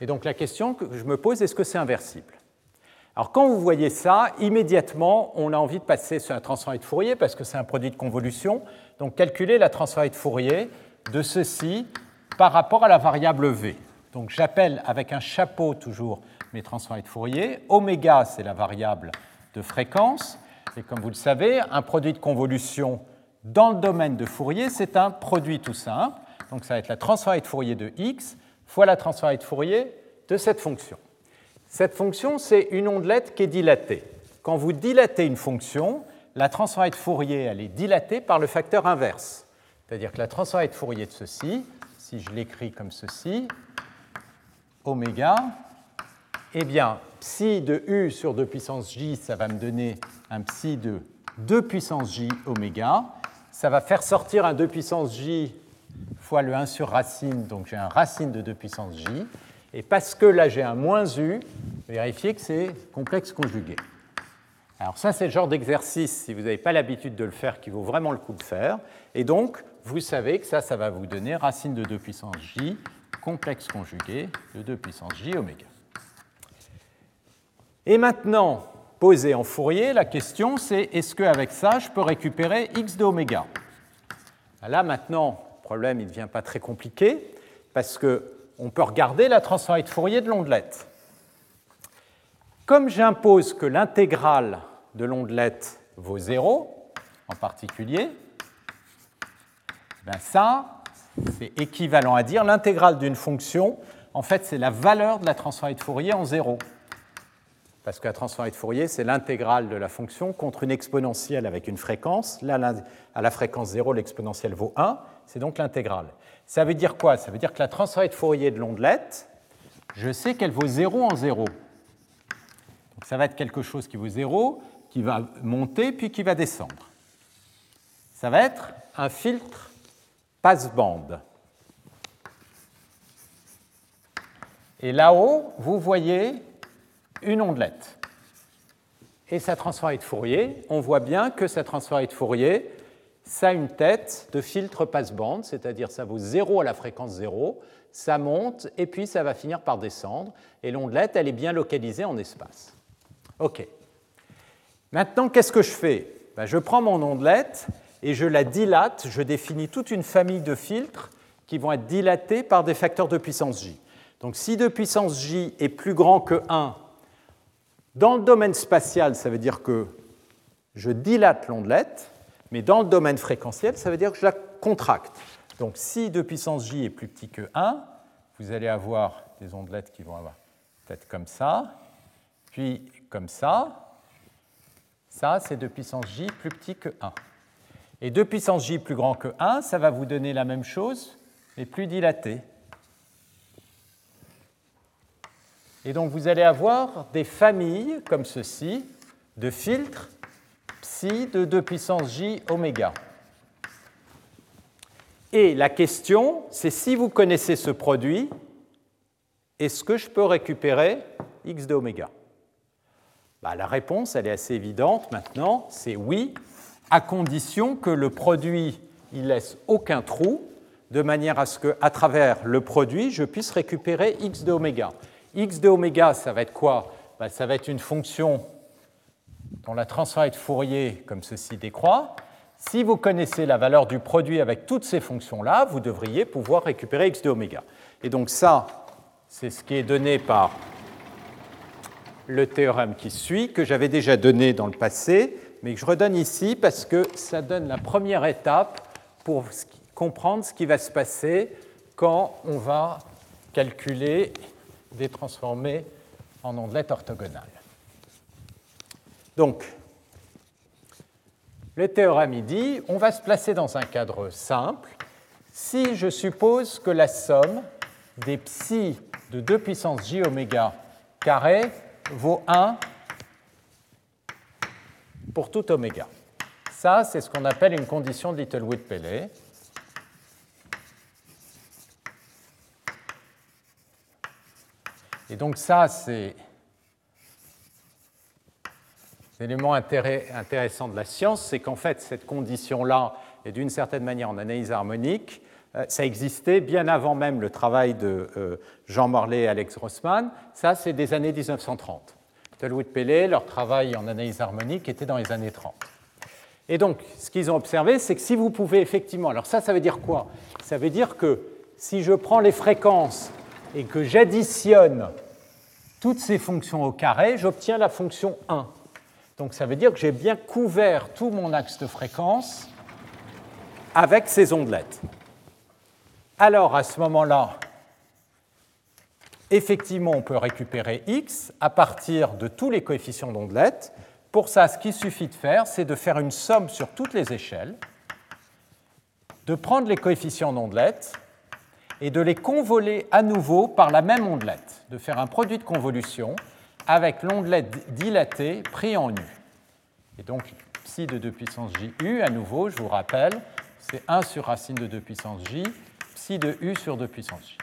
Et donc la question que je me pose, est-ce que c'est inversible? Alors quand vous voyez ça, immédiatement, on a envie de passer sur un transformé de Fourier parce que c'est un produit de convolution. Donc calculer la transformée de Fourier de ceci par rapport à la variable v. Donc j'appelle avec un chapeau toujours mes transformés de Fourier. Oméga, c'est la variable de fréquence. Et comme vous le savez, un produit de convolution dans le domaine de Fourier, c'est un produit tout simple. Donc ça va être la transformée de Fourier de x fois la transformée de Fourier de cette fonction. Cette fonction, c'est une ondelette qui est dilatée. Quand vous dilatez une fonction, la transformée de Fourier, elle est dilatée par le facteur inverse. C'est-à-dire que la transformée de Fourier de ceci, si je l'écris comme ceci, oméga, eh bien, psi de u sur 2 puissance j, ça va me donner un psi de 2 puissance j oméga. Ça va faire sortir un 2 puissance j le 1 sur racine, donc j'ai un racine de 2 puissance j. Et parce que là j'ai un moins u, vérifiez que c'est complexe conjugué. Alors ça c'est le genre d'exercice, si vous n'avez pas l'habitude de le faire, qui vaut vraiment le coup de faire. Et donc, vous savez que ça, ça va vous donner racine de 2 puissance j complexe conjugué de 2 puissance j oméga. Et maintenant, posé en Fourier, la question c'est est-ce qu'avec ça, je peux récupérer x de oméga? Là maintenant, problème ne devient pas très compliqué parce qu'on peut regarder la transformée de Fourier de l'ondelette. Comme j'impose que l'intégrale de l'ondelette vaut 0 en particulier, ben ça, c'est équivalent à dire l'intégrale d'une fonction, en fait, c'est la valeur de la transformée de Fourier en 0. Parce que la transformée de Fourier, c'est l'intégrale de la fonction contre une exponentielle avec une fréquence. Là, à la fréquence 0, l'exponentielle vaut 1, c'est donc l'intégrale. Ça veut dire quoi? Ça veut dire que la transformée de Fourier de l'ondelette, je sais qu'elle vaut 0 en 0. Donc ça va être quelque chose qui vaut 0, qui va monter, puis qui va descendre. Ça va être un filtre passe-bande. Et là-haut, vous voyez une ondelette. Et sa transformée de Fourier, on voit bien que sa transformée de Fourier, ça a une tête de filtre passe-bande, c'est-à-dire ça vaut 0 à la fréquence 0, ça monte et puis ça va finir par descendre. Et l'ondelette, elle est bien localisée en espace. OK. Maintenant, qu'est-ce que je fais? Ben, Je prends mon ondelette et je la dilate, je définis toute une famille de filtres qui vont être dilatés par des facteurs de puissance j. Donc si de puissance j est plus grand que 1, dans le domaine spatial, ça veut dire que je dilate l'ondelette, mais dans le domaine fréquentiel, ça veut dire que je la contracte. Donc si de puissance j est plus petit que 1, vous allez avoir des ondelettes qui vont avoir peut-être comme ça, puis comme ça. Ça, c'est de puissance j plus petit que 1. Et 2 puissance j plus grand que 1, ça va vous donner la même chose, mais plus dilaté. Et donc vous allez avoir des familles comme ceci de filtres psi de 2 puissance j oméga. Et la question, c'est si vous connaissez ce produit, est-ce que je peux récupérer x de oméga? Bah, La réponse, elle est assez évidente maintenant, c'est oui, à condition que le produit il laisse aucun trou, de manière à ce qu'à travers le produit, je puisse récupérer x de oméga. x de oméga, ça va être quoi? Ben, Ça va être une fonction dont la transformée de Fourier, comme ceci, décroît. Si vous connaissez la valeur du produit avec toutes ces fonctions-là, vous devriez pouvoir récupérer x de oméga. Et donc ça, c'est ce qui est donné par le théorème qui suit, que j'avais déjà donné dans le passé, mais que je redonne ici parce que ça donne la première étape pour comprendre ce qui va se passer quand on va calculer des transformés en ondelettes orthogonales. Donc, le théorème dit, on va se placer dans un cadre simple si je suppose que la somme des psi de 2 puissance j oméga carré vaut 1 pour tout oméga. Ça, c'est ce qu'on appelle une condition de Littlewood-Pellet. Et donc ça, c'est l'élément intéressant de la science, c'est qu'en fait, cette condition-là est d'une certaine manière en analyse harmonique. Euh, ça existait bien avant même le travail de euh, Jean Morley et Alex Grossman. Ça, c'est des années 1930. Littlewood-Pellet, leur travail en analyse harmonique était dans les années 30. Et donc, ce qu'ils ont observé, c'est que si vous pouvez effectivement. Alors, ça, ça veut dire quoi? Ça veut dire que si je prends les fréquences et que j'additionne toutes ces fonctions au carré, j'obtiens la fonction 1. Donc ça veut dire que j'ai bien couvert tout mon axe de fréquence avec ces ondelettes. Alors à ce moment-là, effectivement, on peut récupérer x à partir de tous les coefficients d'ondelettes. Pour ça, ce qu'il suffit de faire, c'est de faire une somme sur toutes les échelles, de prendre les coefficients d'ondelettes et de les convoler à nouveau par la même ondelette, de faire un produit de convolution avec l'ondelette dilatée pris en U. Et donc, psi de 2 puissance JU, à nouveau, je vous rappelle, c'est 1 sur racine de 2 puissance J, psi de U sur 2 puissance J.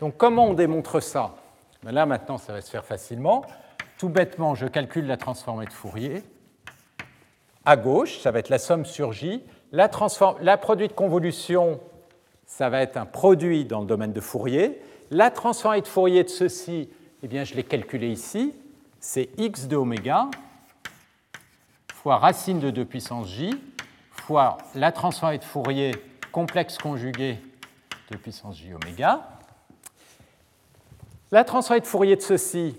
Donc, comment on démontre ça? Ben Là, maintenant, ça va se faire facilement. Tout bêtement, je calcule la transformée de Fourier. À gauche, ça va être la somme sur J. La, la produit de convolution ça va être un produit dans le domaine de Fourier. La transformée de Fourier de ceci, eh bien, je l'ai calculé ici, c'est x de oméga fois racine de 2 puissance j fois la transformée de Fourier complexe conjugué de puissance j oméga. La transformée de Fourier de ceci,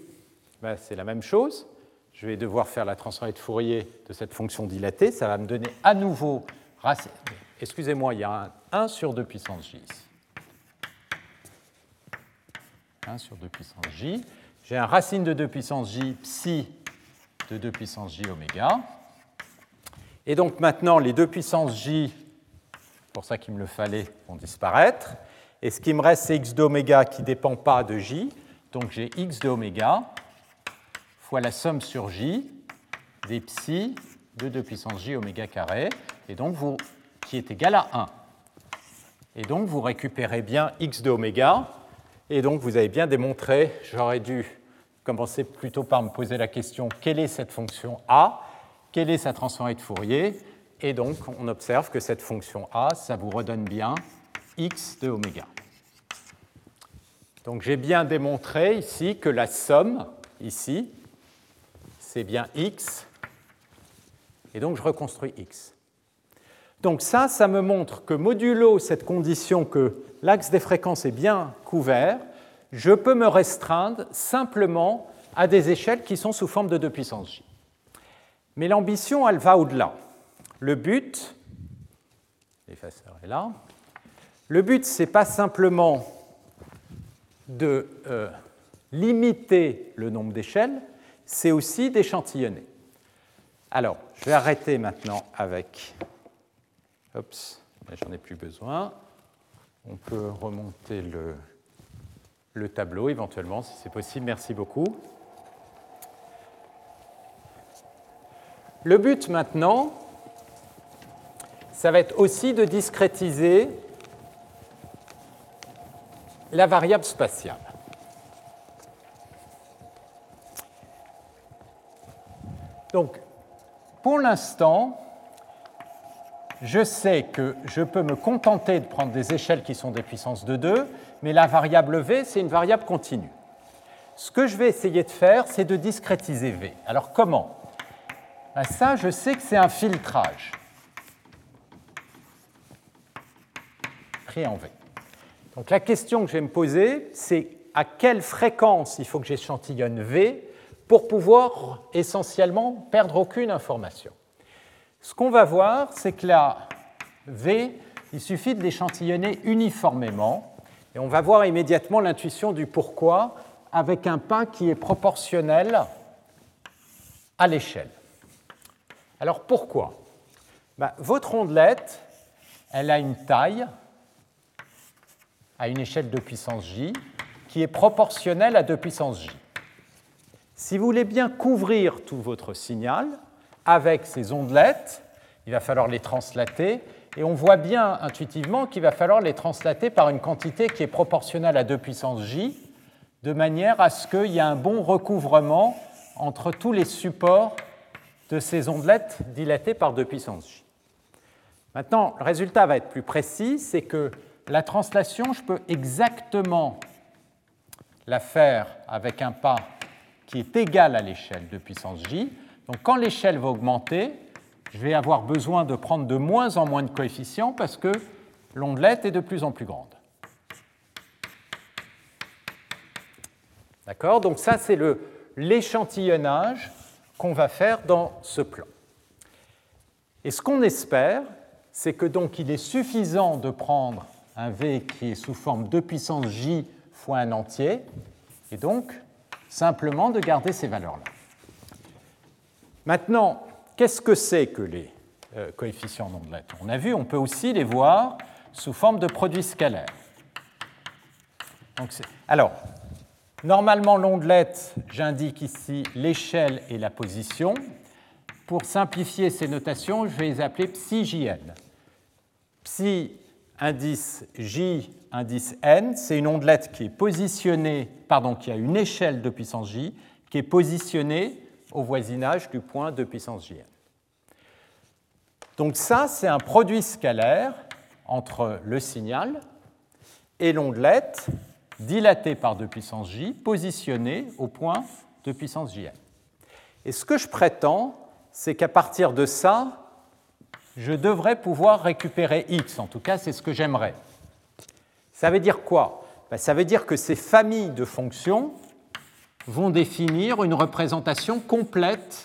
ben, c'est la même chose. Je vais devoir faire la transformée de Fourier de cette fonction dilatée. Ça va me donner à nouveau racine. Excusez-moi, il y a un 1 sur 2 puissance j 1 sur 2 puissance j. J'ai un racine de 2 puissance j psi de 2 puissance j oméga. Et donc maintenant, les 2 puissances j, pour ça qu'il me le fallait, vont disparaître. Et ce qui me reste, c'est x d'oméga qui ne dépend pas de j. Donc j'ai x de oméga fois la somme sur j des psi de 2 puissance j oméga carré, et donc vous, qui est égal à 1. Et donc vous récupérez bien x de oméga. Et donc vous avez bien démontré, j'aurais dû commencer plutôt par me poser la question quelle est cette fonction a? Quelle est sa transformée de Fourier? Et donc on observe que cette fonction a, ça vous redonne bien x de oméga. Donc j'ai bien démontré ici que la somme, ici, c'est bien x. Et donc je reconstruis x. Donc ça, ça me montre que modulo cette condition que l'axe des fréquences est bien couvert, je peux me restreindre simplement à des échelles qui sont sous forme de 2 puissance j. Mais l'ambition, elle va au-delà. Le but, l'effaceur est là, le but, ce n'est pas simplement de euh, limiter le nombre d'échelles, c'est aussi d'échantillonner. Alors, je vais arrêter maintenant avec j'en ai plus besoin. On peut remonter le, le tableau éventuellement si c'est possible. Merci beaucoup. Le but maintenant, ça va être aussi de discrétiser la variable spatiale. Donc, pour l'instant, je sais que je peux me contenter de prendre des échelles qui sont des puissances de 2, mais la variable v, c'est une variable continue. Ce que je vais essayer de faire, c'est de discrétiser v. Alors comment? Ben Ça, je sais que c'est un filtrage pris en v. Donc la question que je vais me poser, c'est à quelle fréquence il faut que j'échantillonne v pour pouvoir essentiellement perdre aucune information? Ce qu'on va voir, c'est que la V, il suffit de l'échantillonner uniformément, et on va voir immédiatement l'intuition du pourquoi avec un pas qui est proportionnel à l'échelle. Alors pourquoi? Ben, Votre ondelette, elle a une taille à une échelle de puissance j qui est proportionnelle à 2 puissance j. Si vous voulez bien couvrir tout votre signal, avec ces ondelettes, il va falloir les translater, et on voit bien intuitivement qu'il va falloir les translater par une quantité qui est proportionnelle à 2 puissance j, de manière à ce qu'il y ait un bon recouvrement entre tous les supports de ces ondelettes dilatées par 2 puissance j. Maintenant, le résultat va être plus précis, c'est que la translation, je peux exactement la faire avec un pas qui est égal à l'échelle de puissance j, donc quand l'échelle va augmenter, je vais avoir besoin de prendre de moins en moins de coefficients parce que l'ondelette est de plus en plus grande. D'accord? Donc ça, c'est l'échantillonnage qu'on va faire dans ce plan. Et ce qu'on espère, c'est que donc il est suffisant de prendre un V qui est sous forme 2 puissance j fois un entier, et donc simplement de garder ces valeurs-là. Maintenant, qu'est-ce que c'est que les euh, coefficients d'ondelette On a vu, on peut aussi les voir sous forme de produits scalaires. alors, normalement, l'ondelette, j'indique ici l'échelle et la position. Pour simplifier ces notations, je vais les appeler psi-jn. Psi indice J, indice N, c'est une ondelette qui est positionnée, pardon, qui a une échelle de puissance J, qui est positionnée au voisinage du point de puissance Jn. Donc ça, c'est un produit scalaire entre le signal et l'ondelette dilatée par 2 puissance j, positionnée au point de puissance jn. Et ce que je prétends, c'est qu'à partir de ça, je devrais pouvoir récupérer x. En tout cas, c'est ce que j'aimerais. Ça veut dire quoi? Ben, Ça veut dire que ces familles de fonctions vont définir une représentation complète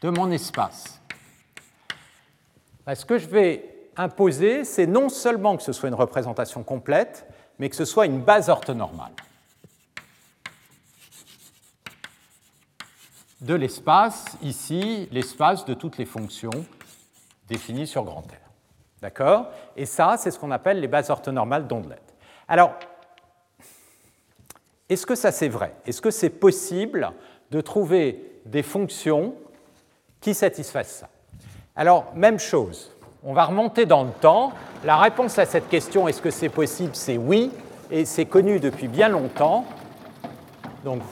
de mon espace. Ben, ce que je vais imposer, c'est non seulement que ce soit une représentation complète, mais que ce soit une base orthonormale de l'espace, ici, l'espace de toutes les fonctions définies sur grand R. D'accord? Et ça, c'est ce qu'on appelle les bases orthonormales d'ondelet. Alors, est-ce que ça c'est vrai? Est-ce que c'est possible de trouver des fonctions qui satisfassent ça? Alors, même chose on va remonter dans le temps. La réponse à cette question, est-ce que c'est possible, c'est oui, et c'est connu depuis bien longtemps. Donc,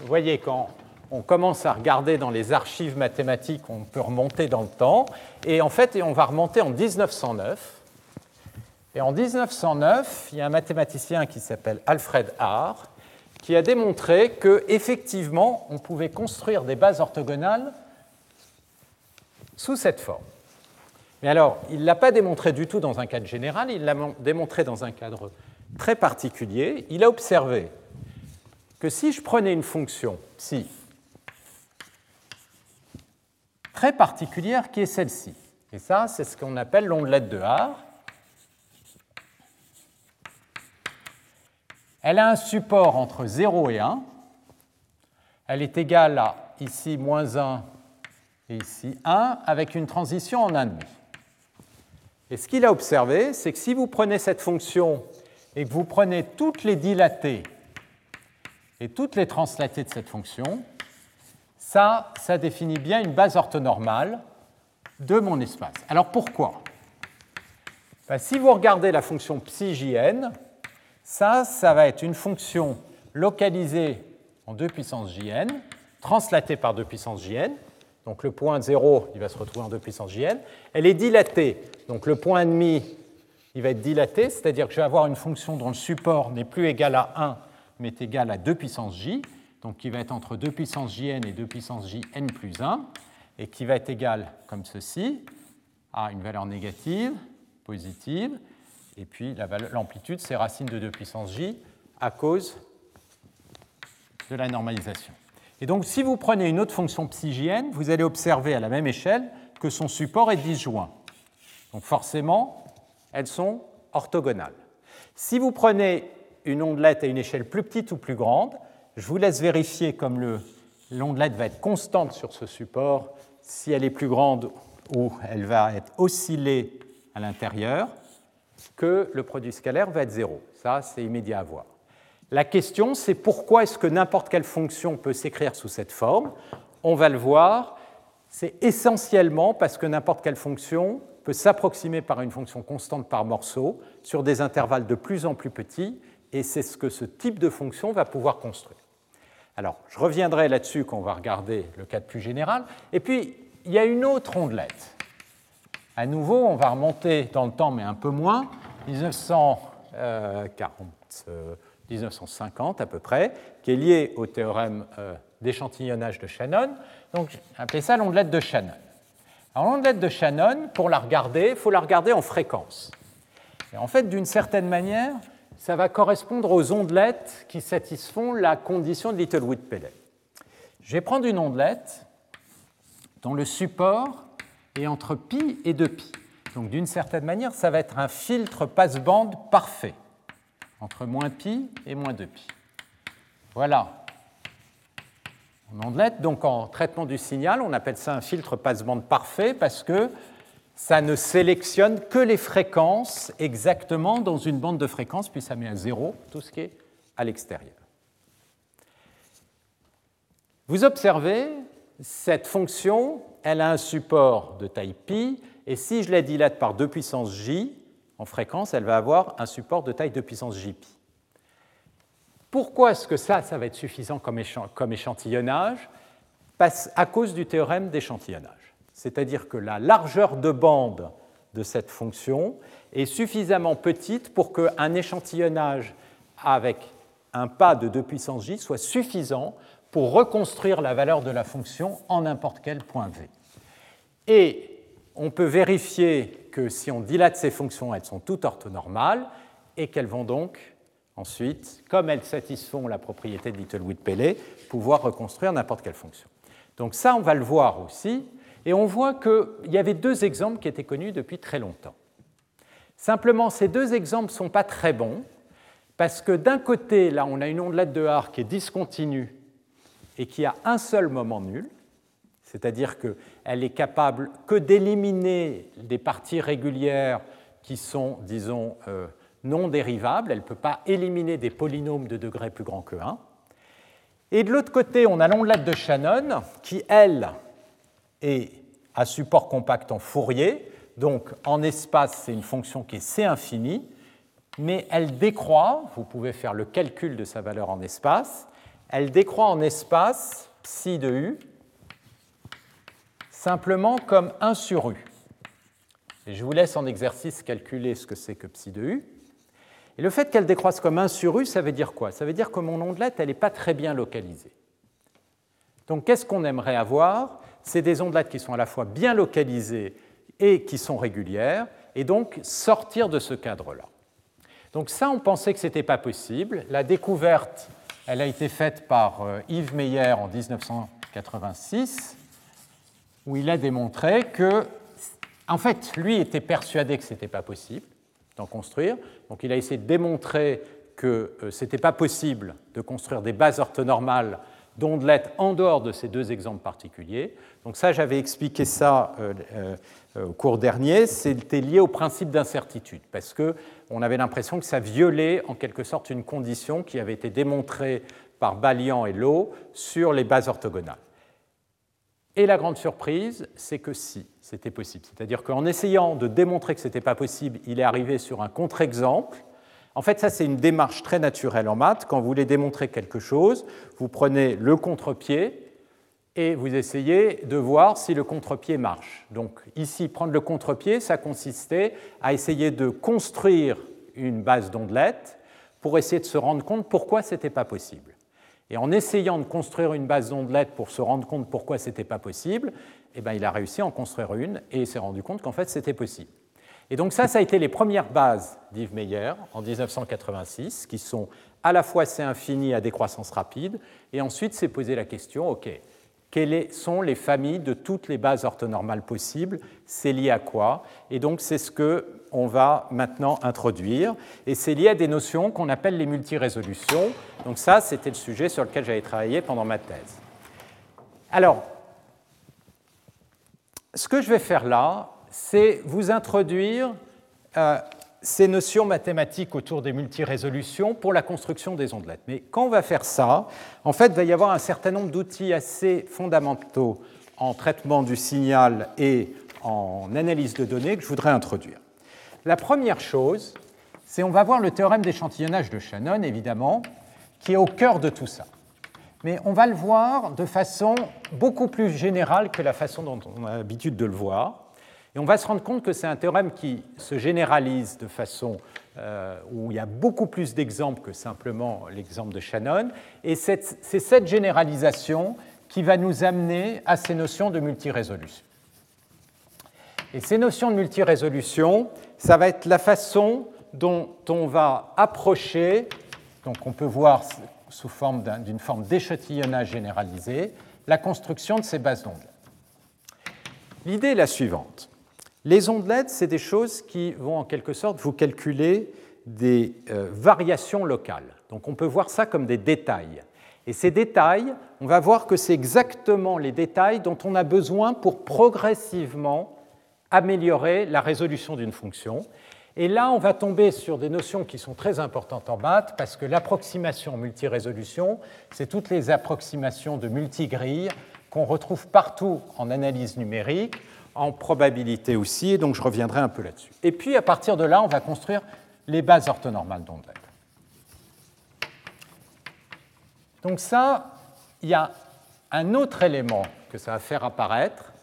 vous voyez, quand on commence à regarder dans les archives mathématiques, on peut remonter dans le temps. Et en fait, on va remonter en 1909. Et en 1909, il y a un mathématicien qui s'appelle Alfred Haar qui a démontré qu'effectivement, on pouvait construire des bases orthogonales sous cette forme. Mais alors, il ne l'a pas démontré du tout dans un cadre général, il l'a démontré dans un cadre très particulier. Il a observé que si je prenais une fonction psi très particulière qui est celle-ci, et ça, c'est ce qu'on appelle l'ondelette de Haar, elle a un support entre 0 et 1, elle est égale à ici moins 1 et ici 1, avec une transition en 1,5. Et ce qu'il a observé, c'est que si vous prenez cette fonction et que vous prenez toutes les dilatées et toutes les translatées de cette fonction, ça, ça définit bien une base orthonormale de mon espace. Alors pourquoi? Ben, Si vous regardez la fonction psi-jn, ça, ça va être une fonction localisée en 2 puissance jn, translatée par 2 puissance jn, donc le point 0, il va se retrouver en 2 puissance jn. Elle est dilatée, donc le point demi, il va être dilaté, c'est-à-dire que je vais avoir une fonction dont le support n'est plus égal à 1, mais est égal à 2 puissance j, donc qui va être entre 2 puissance jn et 2 puissance jn plus 1, et qui va être égal comme ceci, à une valeur négative, positive, et puis l'amplitude, c'est racine de 2 puissance j à cause de la normalisation. Et donc, si vous prenez une autre fonction psygienne, vous allez observer à la même échelle que son support est disjoint. Donc, forcément, elles sont orthogonales. Si vous prenez une ondelette à une échelle plus petite ou plus grande, je vous laisse vérifier comme l'ondelette va être constante sur ce support, si elle est plus grande ou elle va être oscillée à l'intérieur, que le produit scalaire va être zéro. Ça, c'est immédiat à voir. La question, c'est pourquoi est-ce que n'importe quelle fonction peut s'écrire sous cette forme? On va le voir. C'est essentiellement parce que n'importe quelle fonction peut s'approximer par une fonction constante par morceau sur des intervalles de plus en plus petits, et c'est ce que ce type de fonction va pouvoir construire. Alors, je reviendrai là-dessus quand on va regarder le cadre plus général. Et puis, il y a une autre ondelette. À nouveau, on va remonter dans le temps, mais un peu moins, 1940. 1950 à peu près, qui est lié au théorème euh, d'échantillonnage de Shannon. Donc, appelez ça l'ondelette de Shannon. Alors, l'ondelette de Shannon, pour la regarder, il faut la regarder en fréquence. Et en fait, d'une certaine manière, ça va correspondre aux ondelettes qui satisfont la condition de Littlewood-Pellet. Je vais prendre une ondelette dont le support est entre pi et 2pi. Donc d'une certaine manière, ça va être un filtre passe-bande parfait, entre moins pi et moins 2pi. Voilà. Une ondelette, donc en traitement du signal, on appelle ça un filtre passe-bande parfait parce que ça ne sélectionne que les fréquences exactement dans une bande de fréquences, puis ça met à zéro tout ce qui est à l'extérieur. Vous observez, cette fonction, elle a un support de taille pi, et si je la dilate par 2 puissance j en fréquence, elle va avoir un support de taille 2 puissance j pi. Pourquoi est-ce que ça, ça va être suffisant comme, échantillonnage? À cause du théorème d'échantillonnage. C'est-à-dire que la largeur de bande de cette fonction est suffisamment petite pour qu'un échantillonnage avec un pas de 2 puissance j soit suffisant pour reconstruire la valeur de la fonction en n'importe quel point v. Et on peut vérifier que si on dilate ces fonctions, elles sont toutes orthonormales et qu'elles vont donc ensuite, comme elles satisfont la propriété de Littlewood-Pellet, pouvoir reconstruire n'importe quelle fonction. Donc ça, on va le voir aussi, et on voit qu'il y avait deux exemples qui étaient connus depuis très longtemps. Simplement, ces deux exemples ne sont pas très bons, parce que d'un côté, là, on a une ondelette de Haar qui est discontinue et qui a un seul moment nul, c'est-à-dire qu'elle est capable que d'éliminer des parties régulières qui sont, disons, euh, non dérivables, elle ne peut pas éliminer des polynômes de degré plus grand que 1. Et de l'autre côté, on a l'ondelette de Shannon, qui, elle, est à support compact en Fourier, donc en espace, c'est une fonction qui est C infini, mais elle décroît, vous pouvez faire le calcul de sa valeur en espace, elle décroît en espace psi de u simplement comme 1 sur u. Je vous laisse en exercice calculer ce que c'est que psi de u. Et le fait qu'elle décroisse comme 1 sur u, ça veut dire quoi? Ça veut dire que mon ondelette, elle n'est pas très bien localisée. Donc qu'est-ce qu'on aimerait avoir? C'est des ondelettes qui sont à la fois bien localisées et qui sont régulières, et donc sortir de ce cadre-là. Donc ça, on pensait que ce n'était pas possible. La découverte elle a été faite par euh, Yves Meyer en 1986, où il a démontré que, en fait, lui était persuadé que ce n'était pas possible d'en construire. Donc il a essayé de démontrer que euh, ce n'était pas possible de construire des bases orthonormales d'ondelettes en dehors de ces deux exemples particuliers. Donc ça, j'avais expliqué ça euh, au cours dernier, c'était lié au principe d'incertitude, parce que on avait l'impression que ça violait en quelque sorte une condition qui avait été démontrée par Balian et Lowe sur les bases orthogonales. Et la grande surprise, c'est que si, c'était possible. C'est-à-dire qu'en essayant de démontrer que ce n'était pas possible, il est arrivé sur un contre-exemple. En fait, ça, c'est une démarche très naturelle en maths. Quand vous voulez démontrer quelque chose, vous prenez le contre-pied et vous essayez de voir si le contre-pied marche. Donc ici, prendre le contre-pied, ça consistait à essayer de construire une base d'ondelettes pour essayer de se rendre compte pourquoi ce n'était pas possible. Et en essayant de construire une base d'ondelettes pour se rendre compte pourquoi ce n'était pas possible, eh bien, il a réussi à en construire une et il s'est rendu compte qu'en fait c'était possible. Et donc ça, ça a été les premières bases d'Yves Meyer en 1986, qui sont à la fois C infini à décroissance rapide, et ensuite s'est posé la question, OK, quelles sont les familles de toutes les bases orthonormales possibles, c'est lié à quoi? Et donc c'est ce que on va maintenant introduire, et c'est lié à des notions qu'on appelle les multirésolutions. Donc ça, c'était le sujet sur lequel j'avais travaillé pendant ma thèse. Alors, ce que je vais faire là, c'est vous introduire euh, ces notions mathématiques autour des multirésolutions pour la construction des ondelettes. Mais quand on va faire ça, en fait, il va y avoir un certain nombre d'outils assez fondamentaux en traitement du signal et en analyse de données que je voudrais introduire. La première chose, c'est on va voir le théorème d'échantillonnage de Shannon, évidemment, qui est au cœur de tout ça. Mais on va le voir de façon beaucoup plus générale que la façon dont on a l'habitude de le voir. Et on va se rendre compte que c'est un théorème qui se généralise de façon euh, où il y a beaucoup plus d'exemples que simplement l'exemple de Shannon. Et c'est cette généralisation qui va nous amener à ces notions de multirésolution. Et ces notions de multirésolution, ça va être la façon dont on va approcher, donc on peut voir sous forme d'une forme d'échantillonnage généralisé, la construction de ces bases d'ondes. L'idée est la suivante. Les ondelettes, c'est des choses qui vont en quelque sorte vous calculer des euh, variations locales. Donc on peut voir ça comme des détails. Et ces détails, on va voir que c'est exactement les détails dont on a besoin pour progressivement améliorer la résolution d'une fonction. Et là, on va tomber sur des notions qui sont très importantes en maths, parce que l'approximation multirésolution, c'est toutes les approximations de multigrilles qu'on retrouve partout en analyse numérique, en probabilité aussi, et donc je reviendrai un peu là-dessus. Et puis, à partir de là, on va construire les bases orthonormales d'ondelettes. Donc ça, il y a un autre élément que ça va faire apparaître,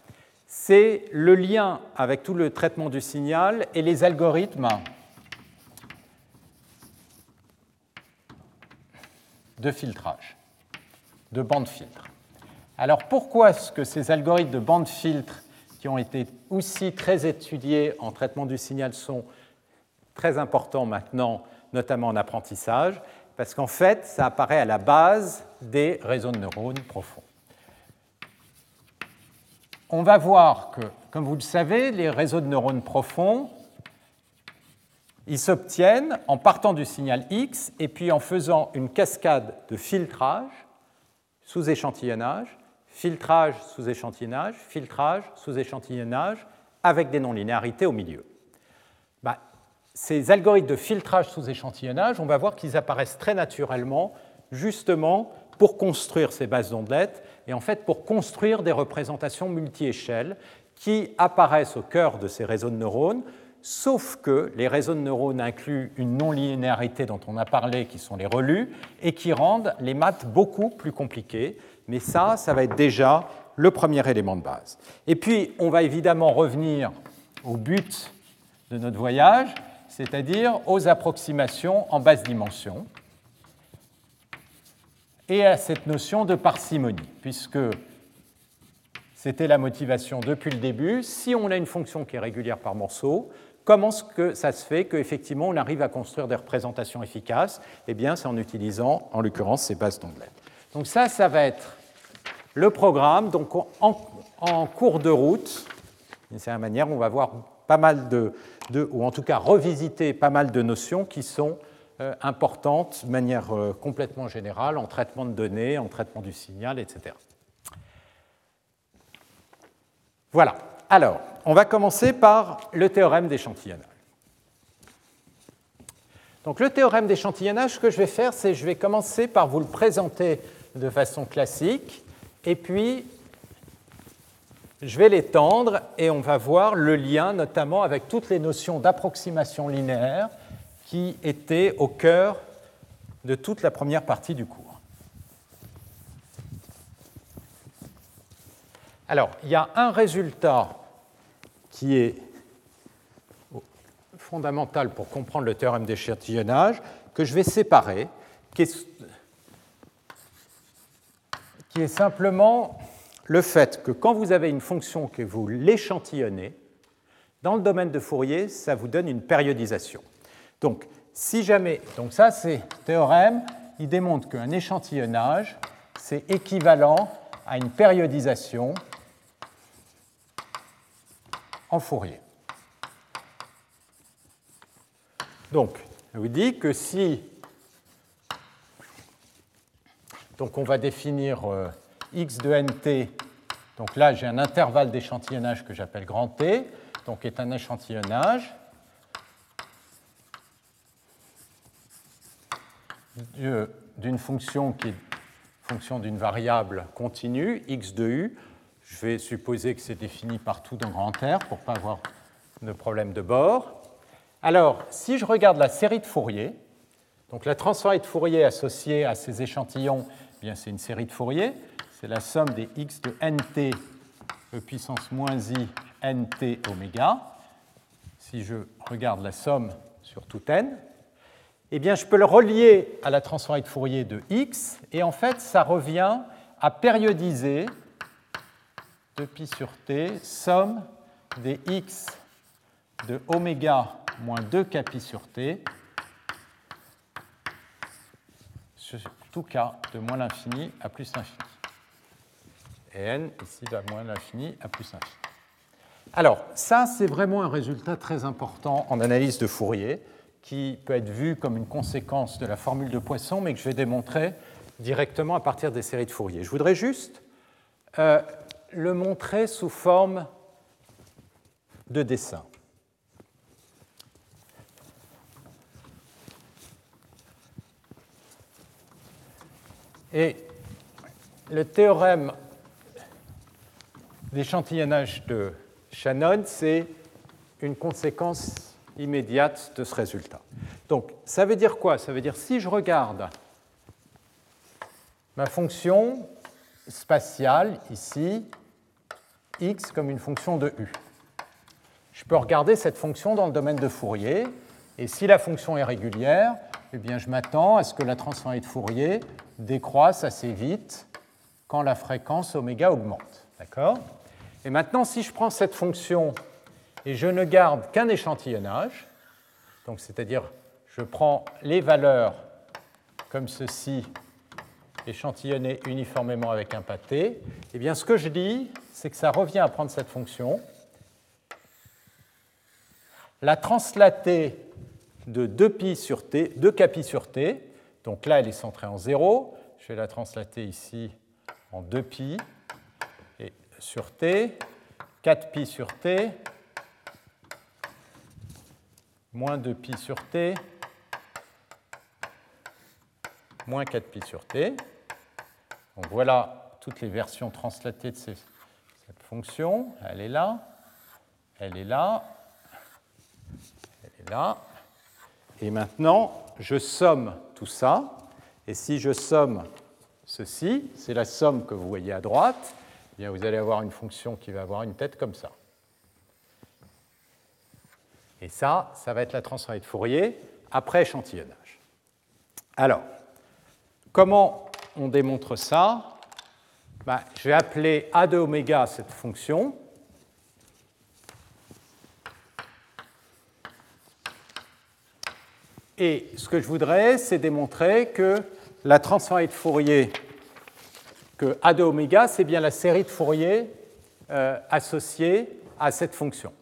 c'est le lien avec tout le traitement du signal et les algorithmes de filtrage, de bande filtre. Alors pourquoi est-ce que ces algorithmes de bande filtre qui ont été aussi très étudiés en traitement du signal sont très importants maintenant, notamment en apprentissage Parce qu'en fait, ça apparaît à la base des réseaux de neurones profonds. On va voir que, comme vous le savez, les réseaux de neurones profonds, ils s'obtiennent en partant du signal X et puis en faisant une cascade de filtrage sous échantillonnage filtrage sous échantillonnage, filtrage sous échantillonnage, avec des non-linéarités au milieu. Bah, ces algorithmes de filtrage sous échantillonnage, on va voir qu'ils apparaissent très naturellement, justement pour construire ces bases d'ondelettes et en fait pour construire des représentations multi-échelles qui apparaissent au cœur de ces réseaux de neurones, sauf que les réseaux de neurones incluent une non-linéarité dont on a parlé, qui sont les relus, et qui rendent les maths beaucoup plus compliquées, mais ça, ça va être déjà le premier élément de base. Et puis, on va évidemment revenir au but de notre voyage, c'est-à-dire aux approximations en basse dimension et à cette notion de parcimonie, puisque c'était la motivation depuis le début. Si on a une fonction qui est régulière par morceau, comment est-ce que ça se fait qu'effectivement on arrive à construire des représentations efficaces? Eh bien, c'est en utilisant, en l'occurrence, ces bases d'onglet. Donc ça, ça va être le programme. Donc en, cours de route, d'une certaine manière, on va voir pas mal de, ou en tout cas revisiter pas mal de notions qui sont euh, importantes de manière euh, complètement générale en traitement de données, en traitement du signal, etc. Voilà. Alors, on va commencer par le théorème d'échantillonnage. Donc le théorème d'échantillonnage, ce que je vais faire, c'est je vais commencer par vous le présenter de façon classique, et puis je vais l'étendre et on va voir le lien notamment avec toutes les notions d'approximation linéaire qui étaient au cœur de toute la première partie du cours. Alors, il y a un résultat qui est fondamental pour comprendre le théorème d'échantillonnage que je vais séparer, qui est simplement le fait que quand vous avez une fonction que vous l'échantillonnez, dans le domaine de Fourier, ça vous donne une périodisation. Donc, si jamais, donc ça c'est théorème, il démontre qu'un échantillonnage, c'est équivalent à une périodisation en Fourier. Donc, je vous dis que si Donc on va définir euh, x de nt. Donc là, j'ai un intervalle d'échantillonnage que j'appelle grand T, donc est un échantillonnage d'une fonction qui est fonction d'une variable continue, x de u. Je vais supposer que c'est défini partout dans grand R pour ne pas avoir de problème de bord. Alors, si je regarde la série de Fourier, donc la transformée de Fourier associée à ces échantillons c'est une série de Fourier. C'est la somme des x de nt e puissance moins i nt oméga. Si je regarde la somme sur tout n, eh bien, je peux le relier à la transformée de Fourier de x, et en fait, ça revient à périodiser de pi sur t, somme des x de oméga moins 2 pi sur t tout k de moins l'infini à plus l'infini. Et n, ici, va moins l'infini à plus l'infini. Alors, ça, c'est vraiment un résultat très important en analyse de Fourier, qui peut être vu comme une conséquence de la formule de Poisson, mais que je vais démontrer directement à partir des séries de Fourier. Je voudrais juste euh, le montrer sous forme de dessin. Et le théorème d'échantillonnage de Shannon, c'est une conséquence immédiate de ce résultat. Donc, ça veut dire quoi? Ça veut dire si je regarde ma fonction spatiale ici, x comme une fonction de u. Je peux regarder cette fonction dans le domaine de Fourier, et si la fonction est régulière, eh bien, je m'attends à ce que la transformée de Fourier décroisse assez vite quand la fréquence oméga augmente. D'accord? Et maintenant, si je prends cette fonction et je ne garde qu'un échantillonnage, donc c'est-à-dire je prends les valeurs comme ceci échantillonnées uniformément avec un pâté, eh bien ce que je dis, c'est que ça revient à prendre cette fonction, la translater de 2pi sur t, 2 kpi sur t, donc là elle est centrée en 0, je vais la translater ici en 2pi et sur t, 4pi sur t, moins 2pi sur t, moins 4pi sur t. Donc voilà toutes les versions translatées de cette fonction. Elle est là, elle est là, elle est là. Et maintenant, je somme tout ça. Et si je somme ceci, c'est la somme que vous voyez à droite, eh bien vous allez avoir une fonction qui va avoir une tête comme ça. Et ça, ça va être la transformée de Fourier après échantillonnage. Alors, comment on démontre ça? Ben, Je vais appeler A de oméga cette fonction. Et ce que je voudrais, c'est démontrer que la transformée de Fourier, que A de oméga, c'est bien la série de Fourier euh, associée à cette fonction.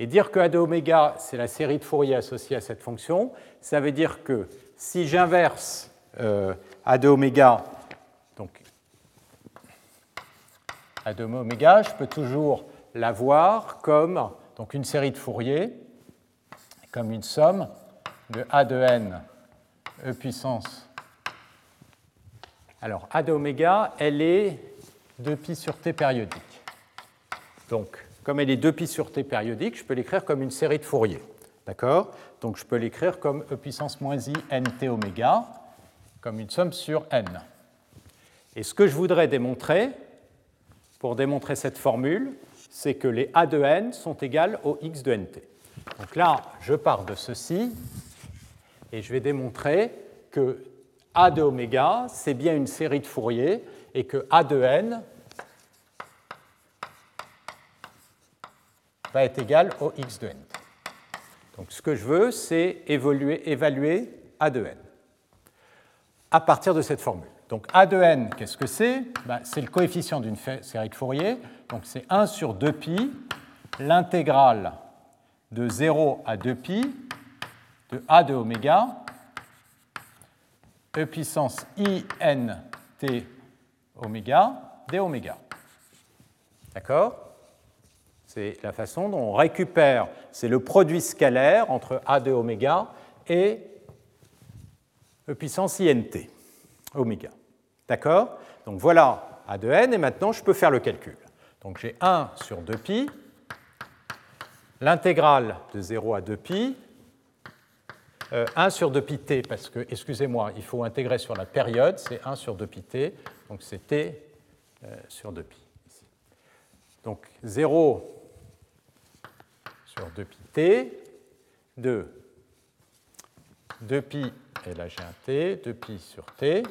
Et dire que A de oméga, c'est la série de Fourier associée à cette fonction, ça veut dire que si j'inverse euh, A de oméga, donc A de oméga, je peux toujours l'avoir comme donc une série de Fourier, comme une somme de A de n e puissance. Alors, A de oméga, elle est 2pi sur t périodique. Donc, comme elle est 2pi sur t périodique, je peux l'écrire comme une série de Fourier. D'accord? Donc je peux l'écrire comme e puissance moins i nt oméga, comme une somme sur n. Et ce que je voudrais démontrer, pour démontrer cette formule, c'est que les a de n sont égales au x de nt. Donc là, je pars de ceci, et je vais démontrer que a de oméga, c'est bien une série de Fourier, et que a de n va être égal au x de n. Donc ce que je veux, c'est évaluer A de n à partir de cette formule. Donc A de n, qu'est-ce que c'est? Ben, C'est le coefficient d'une série de Fourier. Donc c'est 1 sur 2pi, l'intégrale de 0 à 2pi de A de oméga, E puissance i n t oméga d oméga. D'accord? C'est la façon dont on récupère, c'est le produit scalaire entre A de oméga et E puissance INT, oméga. D'accord? Donc voilà A de n, et maintenant je peux faire le calcul. Donc j'ai 1 sur 2pi, l'intégrale de 0 à 2pi, 1 sur 2pi t, parce que, excusez-moi, il faut intégrer sur la période, c'est 1 sur 2pi t, donc c'est t euh, sur 2pi. Donc 0 sur 2pi t, de 2pi, et là j'ai un t, 2pi sur t,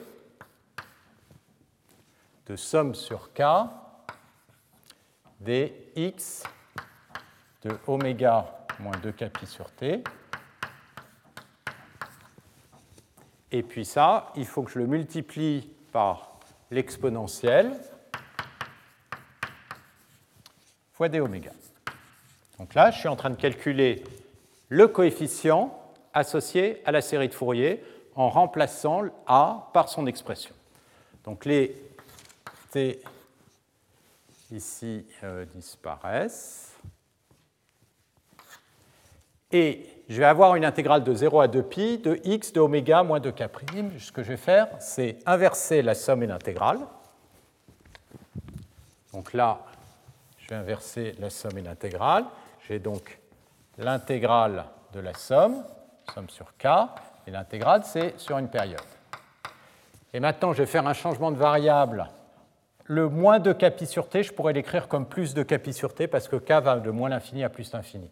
de somme sur k des x de oméga moins 2 pi sur t, Et puis ça, il faut que je le multiplie par l'exponentielle fois d oméga. Donc là, je suis en train de calculer le coefficient associé à la série de Fourier en remplaçant A par son expression. Donc les T ici euh, disparaissent. Et je vais avoir une intégrale de 0 à 2pi de x de oméga moins de k'. Ce que je vais faire, c'est inverser la somme et l'intégrale. Donc là, je vais inverser la somme et l'intégrale. J'ai donc l'intégrale de la somme, somme sur k, et l'intégrale, c'est sur une période. Et maintenant, je vais faire un changement de variable. Le moins de k pi sur t, je pourrais l'écrire comme plus de k pi sur t, parce que k va de moins l'infini à plus l'infini.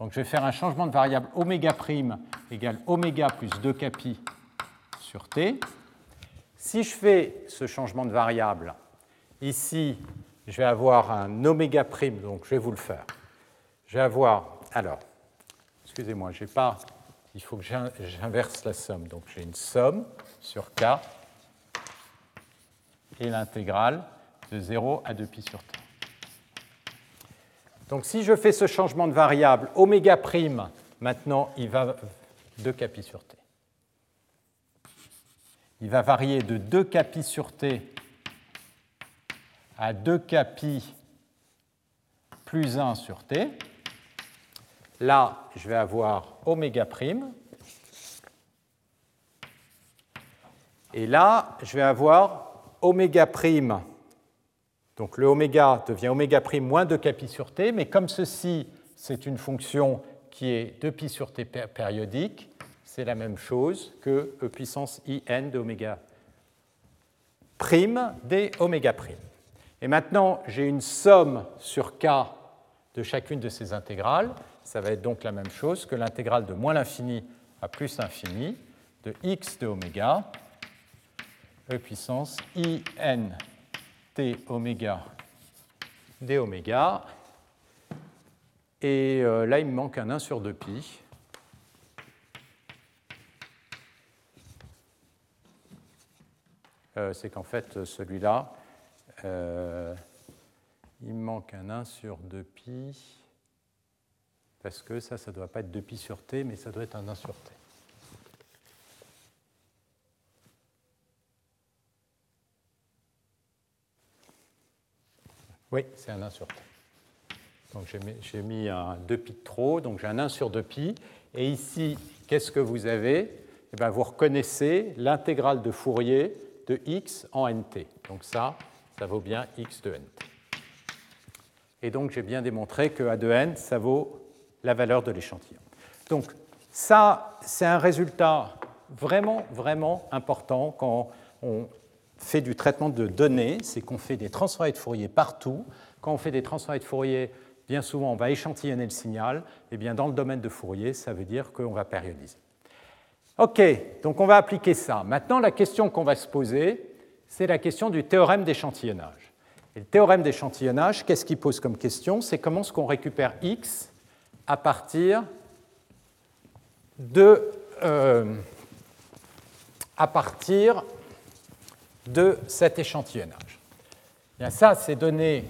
Donc je vais faire un changement de variable oméga prime égale oméga plus 2k pi sur t. Si je fais ce changement de variable, ici, je vais avoir un oméga prime, donc je vais vous le faire. Je vais avoir, alors, excusez-moi, j'ai pas, il faut que j'inverse la somme. Donc j'ai une somme sur k et l'intégrale de 0 à 2pi sur t. Donc si je fais ce changement de variable, oméga prime, maintenant il va de pi sur t. Il va varier de 2 pi sur t à 2 pi plus 1 sur t. Là, je vais avoir oméga prime. Et là, je vais avoir oméga prime donc le oméga devient oméga prime moins 2 sur t, mais comme ceci, c'est une fonction qui est 2 pi sur t périodique, c'est la même chose que e puissance in de oméga prime des oméga prime. Et maintenant, j'ai une somme sur k de chacune de ces intégrales. Ça va être donc la même chose que l'intégrale de moins l'infini à plus l'infini de x de oméga e puissance in oméga d oméga. Et euh, là, il me manque un 1 sur 2pi. Euh, c'est qu'en fait, celui-là, euh, il me manque un 1 sur 2pi, parce que ça, ça ne doit pas être 2pi sur t, mais ça doit être un 1 sur t. Oui, c'est un 1 sur t. Donc j'ai mis un 2pi de trop, donc j'ai un 1 sur 2pi. Et ici, qu'est-ce que vous avez? Eh bien, Vous reconnaissez l'intégrale de Fourier de x en nt. Donc ça, ça vaut bien x de nt. Et donc j'ai bien démontré que a de n, ça vaut la valeur de l'échantillon. Donc ça, c'est un résultat vraiment, vraiment important quand on fait du traitement de données, c'est qu'on fait des transformés de Fourier partout. Quand on fait des transformés de Fourier, bien souvent, on va échantillonner le signal. Et eh bien, dans le domaine de Fourier, ça veut dire qu'on va périodiser. OK, donc on va appliquer ça. Maintenant, la question qu'on va se poser, c'est la question du théorème d'échantillonnage. Et le théorème d'échantillonnage, qu'est-ce qu'il pose comme question? C'est comment est-ce qu'on récupère x à partir de, euh, à partir de cet échantillonnage. Bien, ça, c'est donné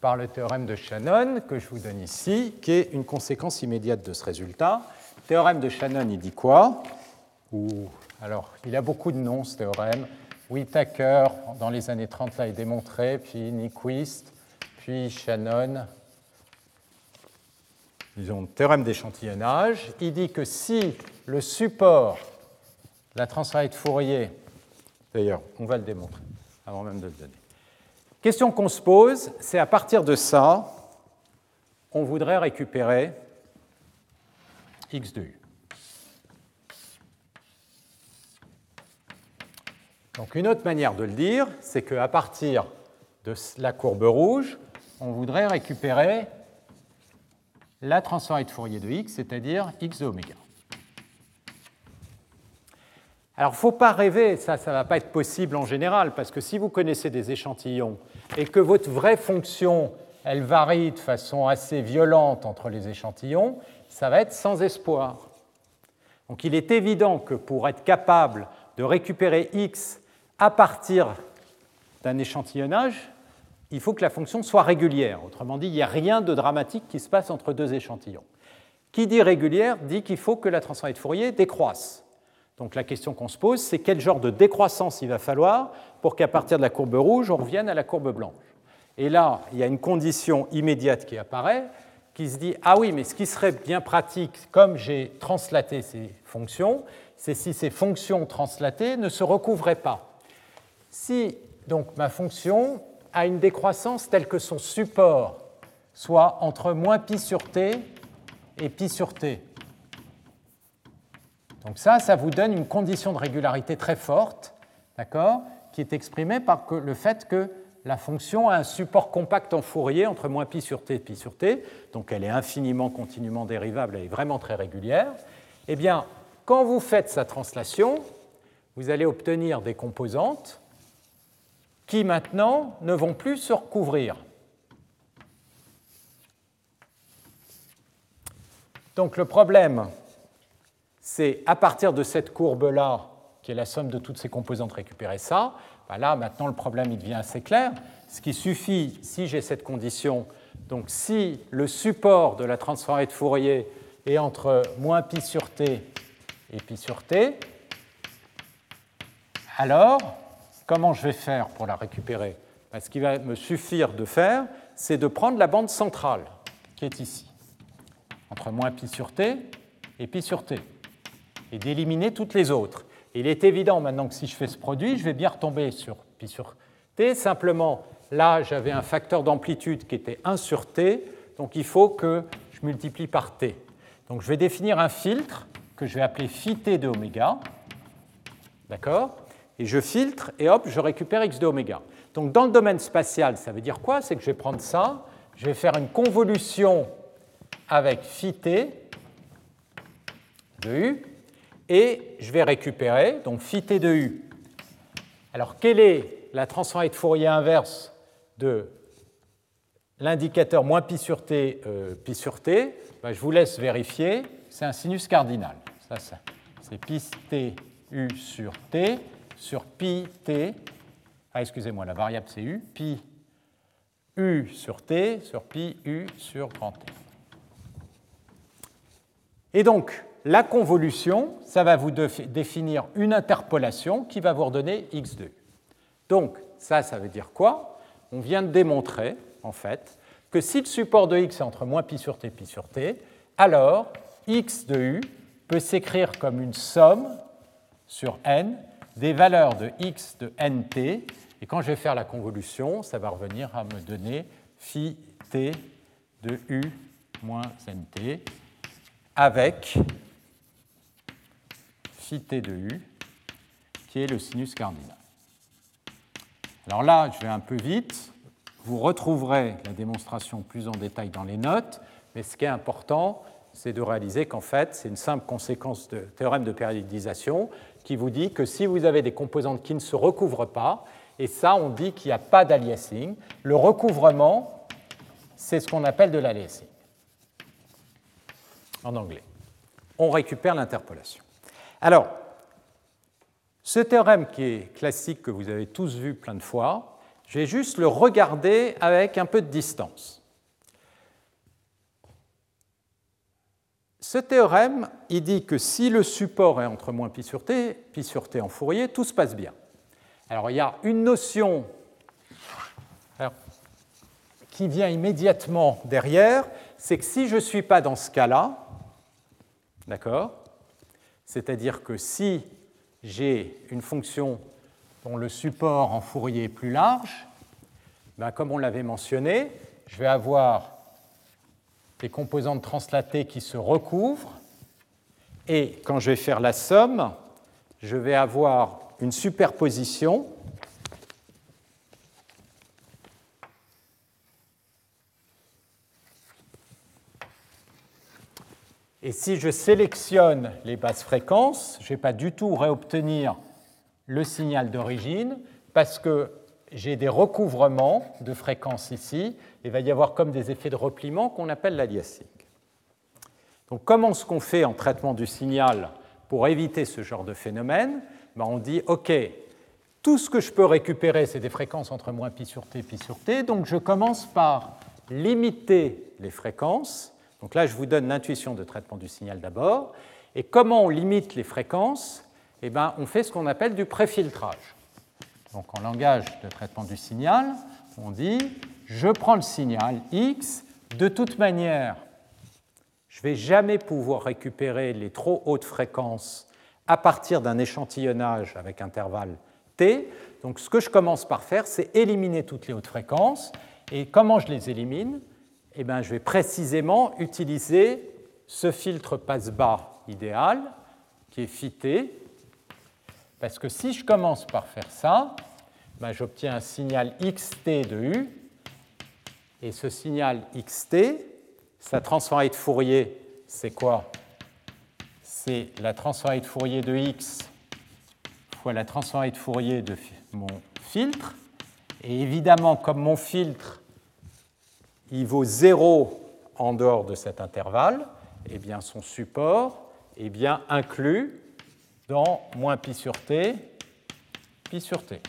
par le théorème de Shannon que je vous donne ici, qui est une conséquence immédiate de ce résultat. Le théorème de Shannon, il dit quoi? Ou, Alors, il a beaucoup de noms, ce théorème. Whittaker, dans les années 30, l'a démontré, puis Nyquist, puis Shannon. Disons, théorème d'échantillonnage. Il dit que si le support, la transformée de Fourier, D'ailleurs, on va le démontrer avant même de le donner. Question qu'on se pose, c'est à partir de ça, on voudrait récupérer x de u. Donc une autre manière de le dire, c'est qu'à partir de la courbe rouge, on voudrait récupérer la transformée de Fourier de x, c'est-à-dire x de oméga. Alors, il ne faut pas rêver, ça, ça ne va pas être possible en général, parce que si vous connaissez des échantillons et que votre vraie fonction, elle varie de façon assez violente entre les échantillons, ça va être sans espoir. Donc il est évident que pour être capable de récupérer x à partir d'un échantillonnage, il faut que la fonction soit régulière. Autrement dit, il n'y a rien de dramatique qui se passe entre deux échantillons. Qui dit régulière dit qu'il faut que la transformée de Fourier décroisse. Donc la question qu'on se pose, c'est quel genre de décroissance il va falloir pour qu'à partir de la courbe rouge, on revienne à la courbe blanche. Et là, il y a une condition immédiate qui apparaît, qui se dit, ah oui, mais ce qui serait bien pratique, comme j'ai translaté ces fonctions, c'est si ces fonctions translatées ne se recouvraient pas. Si donc ma fonction a une décroissance telle que son support soit entre moins pi sur t et pi sur t. Donc ça, ça vous donne une condition de régularité très forte, d'accord, qui est exprimée par le fait que la fonction a un support compact en Fourier entre moins pi sur t et pi sur t, donc elle est infiniment continuellement dérivable, elle est vraiment très régulière. Eh bien, quand vous faites sa translation, vous allez obtenir des composantes qui maintenant ne vont plus se recouvrir. Donc le problème, c'est à partir de cette courbe-là, qui est la somme de toutes ces composantes, récupérer ça. Ben là, maintenant, le problème il devient assez clair. Ce qui suffit, si j'ai cette condition, donc si le support de la transformée de Fourier est entre moins pi sur t et pi sur t, alors comment je vais faire pour la récupérer? Ben, Ce qui va me suffire de faire, c'est de prendre la bande centrale qui est ici, entre moins pi sur t et pi sur t, et d'éliminer toutes les autres. il est évident maintenant que si je fais ce produit, je vais bien retomber sur pi sur t. Simplement, là, j'avais un facteur d'amplitude qui était 1 sur t, donc il faut que je multiplie par t. Donc je vais définir un filtre que je vais appeler phi t de oméga. D'accord? Et je filtre et hop, je récupère x de oméga. Donc dans le domaine spatial, ça veut dire quoi? C'est que je vais prendre ça, je vais faire une convolution avec phi t de u et je vais récupérer donc phi t de u. Alors quelle est la transformée de Fourier inverse de l'indicateur moins pi sur t, euh, pi sur t? Ben, Je vous laisse vérifier, c'est un sinus cardinal. Ça, ça c'est pi t u sur t sur pi t. Ah, excusez-moi, la variable c'est u, pi u sur t sur pi u sur grand t. Et donc, la convolution, ça va vous définir une interpolation qui va vous redonner x2. Donc, ça, ça veut dire quoi? On vient de démontrer, en fait, que si le support de x est entre moins pi sur t, pi sur t, alors x de u peut s'écrire comme une somme sur n des valeurs de x de nt. Et quand je vais faire la convolution, ça va revenir à me donner phi t de u moins nt avec phi de u, qui est le sinus cardinal. Alors là, je vais un peu vite. Vous retrouverez la démonstration plus en détail dans les notes, mais ce qui est important, c'est de réaliser qu'en fait, c'est une simple conséquence de théorème de périodisation qui vous dit que si vous avez des composantes qui ne se recouvrent pas, et ça, on dit qu'il n'y a pas d'aliasing, le recouvrement, c'est ce qu'on appelle de l'aliasing en anglais. On récupère l'interpolation. Alors, ce théorème qui est classique, que vous avez tous vu plein de fois, je vais juste le regarder avec un peu de distance. Ce théorème, il dit que si le support est entre moins pi sur t, pi sur t en Fourier, tout se passe bien. Alors il y a une notion qui vient immédiatement derrière, c'est que si je ne suis pas dans ce cas-là, d'accord C'est-à-dire que si j'ai une fonction dont le support en Fourier est plus large, ben comme on l'avait mentionné, je vais avoir des composantes translatées qui se recouvrent. Et quand je vais faire la somme, je vais avoir une superposition Et si je sélectionne les basses fréquences, je ne vais pas du tout réobtenir le signal d'origine parce que j'ai des recouvrements de fréquences ici, il va y avoir comme des effets de repliement qu'on appelle l'aliasing. Donc comment est-ce qu'on fait en traitement du signal pour éviter ce genre de phénomène, ben, on dit OK, tout ce que je peux récupérer, c'est des fréquences entre moins pi sur t, pi sur t, donc je commence par limiter les fréquences. Donc là, je vous donne l'intuition de traitement du signal d'abord. Et comment on limite les fréquences? Eh ben, On fait ce qu'on appelle du préfiltrage. Donc en langage de traitement du signal, on dit je prends le signal X, de toute manière, je ne vais jamais pouvoir récupérer les trop hautes fréquences à partir d'un échantillonnage avec intervalle T. Donc ce que je commence par faire, c'est éliminer toutes les hautes fréquences. Et comment je les élimine? Eh bien, Je vais précisément utiliser ce filtre passe-bas idéal, qui est fité, parce que si je commence par faire ça, ben, j'obtiens un signal xt de u, et ce signal xt, sa transformée de Fourier, c'est quoi? C'est la transformée de Fourier de x fois la transformée de Fourier de mon filtre. Et évidemment, comme mon filtre, il vaut 0 en dehors de cet intervalle, eh bien son support est bien inclus dans moins pi sur t, pi sur t.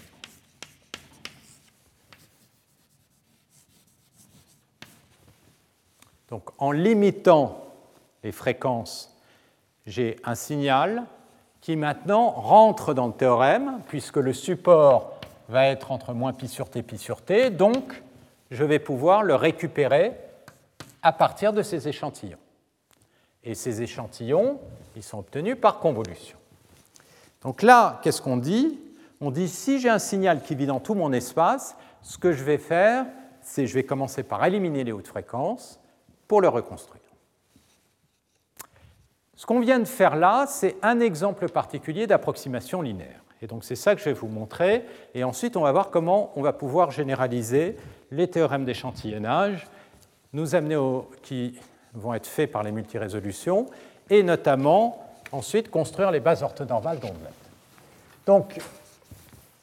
Donc en limitant les fréquences, j'ai un signal qui maintenant rentre dans le théorème, puisque le support va être entre moins pi sur t, pi sur t, donc je vais pouvoir le récupérer à partir de ces échantillons. Et ces échantillons, ils sont obtenus par convolution. Donc là, qu'est-ce qu'on dit? On dit si j'ai un signal qui vit dans tout mon espace, ce que je vais faire, c'est je vais commencer par éliminer les hautes fréquences pour le reconstruire. Ce qu'on vient de faire là, c'est un exemple particulier d'approximation linéaire. Et donc c'est ça que je vais vous montrer. Et ensuite, on va voir comment on va pouvoir généraliser les théorèmes d'échantillonnage, nous amener qui vont être faits par les multirésolutions, et notamment ensuite construire les bases orthonormales d'ondelettes. Donc,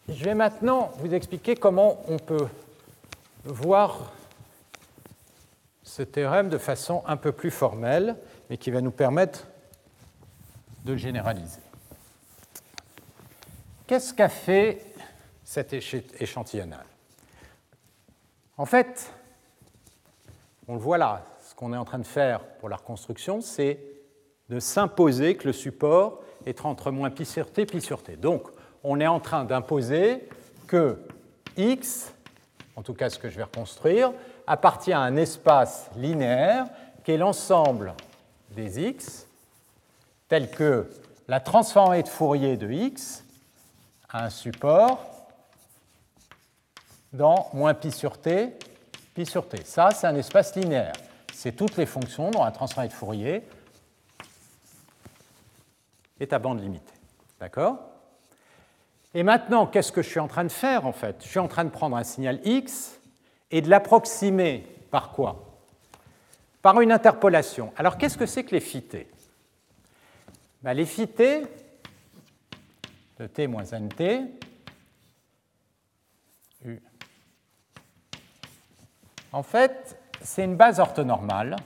je vais maintenant vous expliquer comment on peut voir ce théorème de façon un peu plus formelle, mais qui va nous permettre de généraliser. Qu'est-ce qu'a fait cet échantillonnage? En fait, on le voit là, ce qu'on est en train de faire pour la reconstruction, c'est de s'imposer que le support est entre moins pi sur t, pi sur t. Donc, on est en train d'imposer que x, en tout cas ce que je vais reconstruire, appartient à un espace linéaire qui est l'ensemble des x, tel que la transformée de Fourier de x a un support dans moins pi sur t, pi sur t. Ça, c'est un espace linéaire. C'est toutes les fonctions dont la transformée de Fourier est à bande limitée. D'accord? Et maintenant, qu'est-ce que je suis en train de faire en fait? Je suis en train de prendre un signal x et de l'approximer par quoi? Par une interpolation. Alors qu'est-ce que c'est que les phytés ben, Les phytés de t moins nt, En fait, c'est une base orthonormale.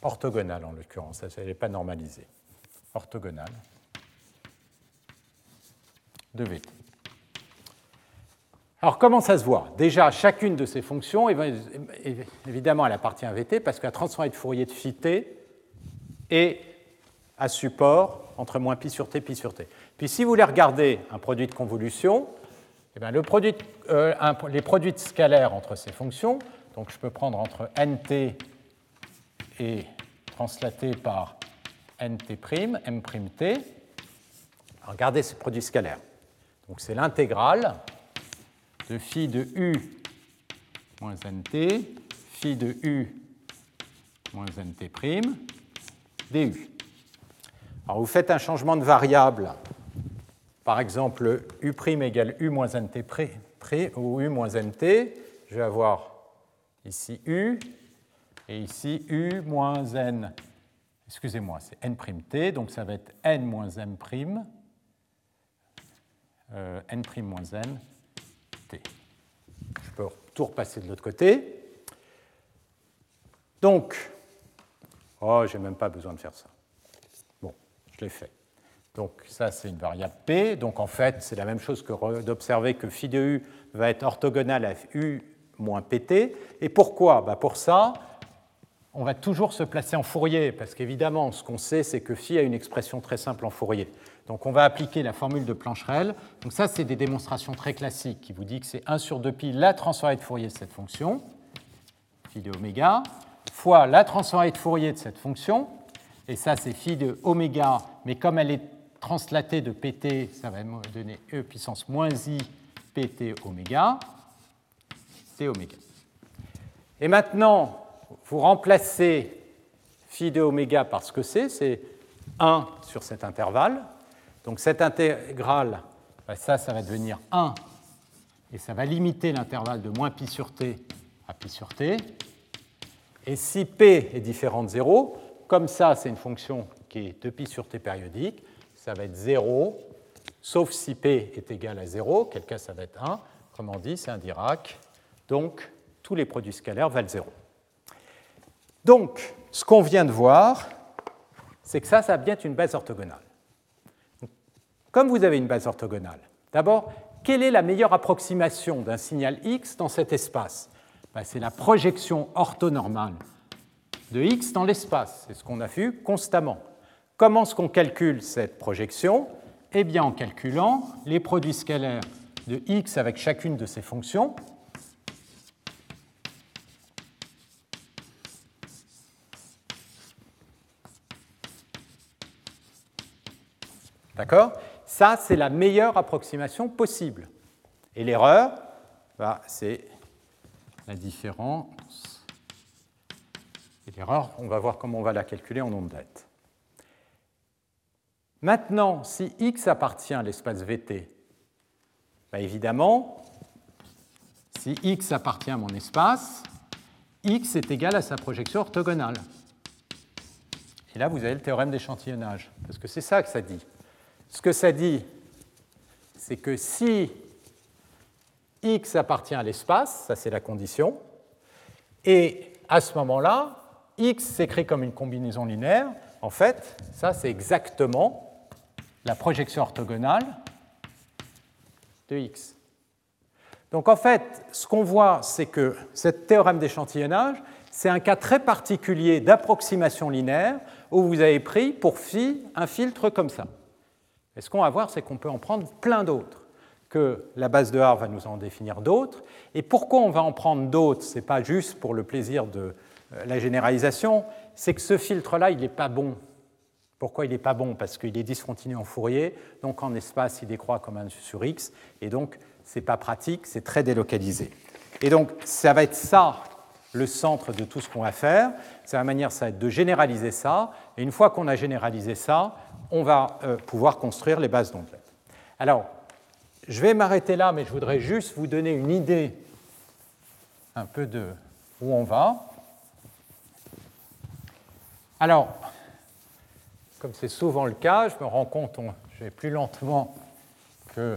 Orthogonale en l'occurrence, elle n'est pas normalisée, orthogonale. De V. Alors comment ça se voit? Déjà, chacune de ces fonctions, évidemment, elle appartient à VT parce que la de Fourier de phi t est à support entre moins pi sur t, pi sur t. Puis si vous voulez regarder un produit de convolution, eh bien, euh, les produits scalaires entre ces fonctions, donc je peux prendre entre nt et translaté par nt', m'T. Regardez ce produit scalaire. Donc c'est l'intégrale de phi de u moins nt, phi de u moins nt' du. Alors vous faites un changement de variable, par exemple u' égale u moins nt' ou u moins nt, je vais avoir ici u, et ici U moins N, excusez-moi, c'est N', donc ça va être N moins M', euh, N' moins N, T. Je peux tout repasser de l'autre côté. Donc, oh, j'ai même pas besoin de faire ça. Je l'ai fait. Donc ça, c'est une variable P. Donc en fait, c'est la même chose que d'observer que phi de U va être orthogonal à U moins PT. Et pourquoi? Bah Pour ça, on va toujours se placer en Fourier, parce qu'évidemment, ce qu'on sait, c'est que phi a une expression très simple en Fourier. Donc on va appliquer la formule de Plancherel. Donc ça, c'est des démonstrations très classiques qui vous dit que c'est 1 sur 2pi la transformée de Fourier de cette fonction, phi de oméga, fois la transformée de Fourier de cette fonction, et ça, c'est phi de oméga, mais comme elle est translatée de pt, ça va me donner e puissance moins i pt oméga, t oméga. Et maintenant, vous remplacez phi de oméga par ce que c'est, c'est 1 sur cet intervalle. Donc cette intégrale, bah, ça, ça va devenir 1, et ça va limiter l'intervalle de moins pi sur t à pi sur t. Et si p est différent de 0, comme ça, c'est une fonction qui est de pi sur t périodique, ça va être 0, sauf si p est égal à 0, quel cas ça va être 1. Autrement dit, c'est un Dirac. Donc, tous les produits scalaires valent 0. Donc, ce qu'on vient de voir, c'est que ça, ça a bien une base orthogonale. Comme vous avez une base orthogonale, d'abord, quelle est la meilleure approximation d'un signal x dans cet espace? Ben, C'est la projection orthonormale de x dans l'espace. C'est ce qu'on a vu constamment. Comment est-ce qu'on calcule cette projection? Eh bien, en calculant les produits scalaires de x avec chacune de ces fonctions. D'accord? Ça, c'est la meilleure approximation possible. Et l'erreur, bah, c'est la différence. On va voir comment on va la calculer en ondette. Maintenant, si x appartient à l'espace VT, bah, évidemment, si x appartient à mon espace, x est égal à sa projection orthogonale. Et là, vous avez le théorème d'échantillonnage, parce que c'est ça que ça dit. Ce que ça dit, c'est que si x appartient à l'espace, ça c'est la condition, et à ce moment-là, x s'écrit comme une combinaison linéaire, en fait, ça c'est exactement la projection orthogonale de x. Donc en fait, ce qu'on voit, c'est que ce théorème d'échantillonnage, c'est un cas très particulier d'approximation linéaire où vous avez pris pour phi un filtre comme ça. Et ce qu'on va voir, c'est qu'on peut en prendre plein d'autres, que la base de R va nous en définir d'autres. Et pourquoi on va en prendre d'autres? Ce n'est pas juste pour le plaisir de la généralisation, c'est que ce filtre-là, il n'est pas bon. Pourquoi il n'est pas bon? Parce qu'il est discontinu en Fourier, donc en espace, il décroît comme 1 sur x, et donc ce n'est pas pratique, c'est très délocalisé. Et donc, ça va être ça le centre de tout ce qu'on va faire. C'est la manière, ça va être de généraliser ça. Et une fois qu'on a généralisé ça, on va euh, pouvoir construire les bases d'ondettes. Alors, je vais m'arrêter là, mais je voudrais juste vous donner une idée un peu de où on va. Alors, comme c'est souvent le cas, je me rends compte, je vais plus lentement que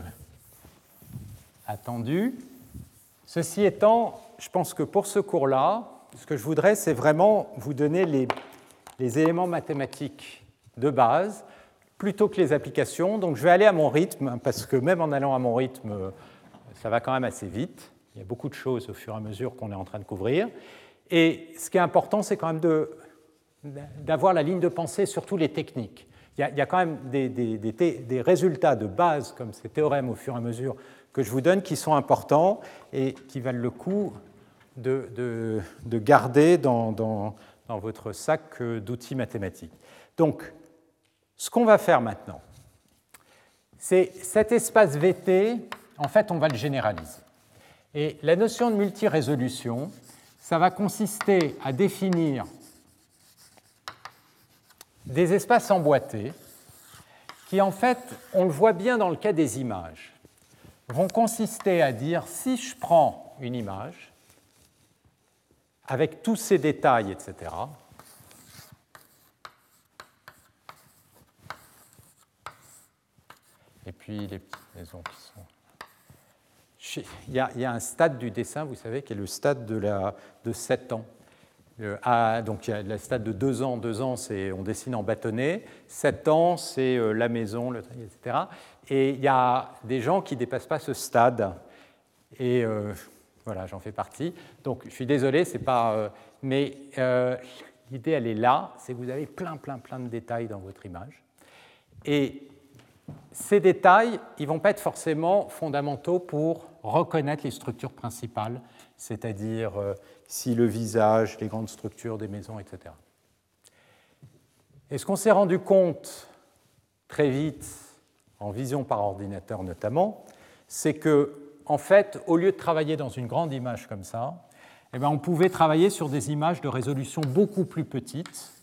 attendu. Ceci étant, je pense que pour ce cours-là, ce que je voudrais, c'est vraiment vous donner les, éléments mathématiques de base plutôt que les applications. Donc je vais aller à mon rythme, parce que même en allant à mon rythme, ça va quand même assez vite. Il y a beaucoup de choses au fur et à mesure qu'on est en train de couvrir. Et ce qui est important, c'est quand même d'avoir la ligne de pensée sur tous les techniques. Il y a, quand même des, résultats de base, comme ces théorèmes au fur et à mesure que je vous donne, qui sont importants et qui valent le coup de, de garder dans, dans, dans votre sac d'outils mathématiques. Donc, ce qu'on va faire maintenant, c'est cet espace VT, en fait, on va le généraliser. Et la notion de multirésolution, ça va consister à définir des espaces emboîtés qui, en fait, on le voit bien dans le cas des images, vont consister à dire si je prends une image avec tous ses détails, etc., et puis les petites maisons qui sont. Il y, a, un stade du dessin, vous savez, qui est le stade de, la, de 7 ans. À, donc il y a le stade de 2 ans, 2 ans c'est on dessine en bâtonnet, 7 ans c'est la maison, le, etc. Et il y a des gens qui ne dépassent pas ce stade. Et voilà, j'en fais partie. Donc je suis désolé, c'est pas. mais l'idée elle est là, c'est que vous avez plein, plein, plein de détails dans votre image. Et ces détails, ils ne vont pas être forcément fondamentaux pour reconnaître les structures principales, c'est-à-dire euh, si le visage, les grandes structures des maisons, etc. Et ce qu'on s'est rendu compte très vite, en vision par ordinateur notamment, c'est que, en fait, au lieu de travailler dans une grande image comme ça, eh bien, on pouvait travailler sur des images de résolution beaucoup plus petites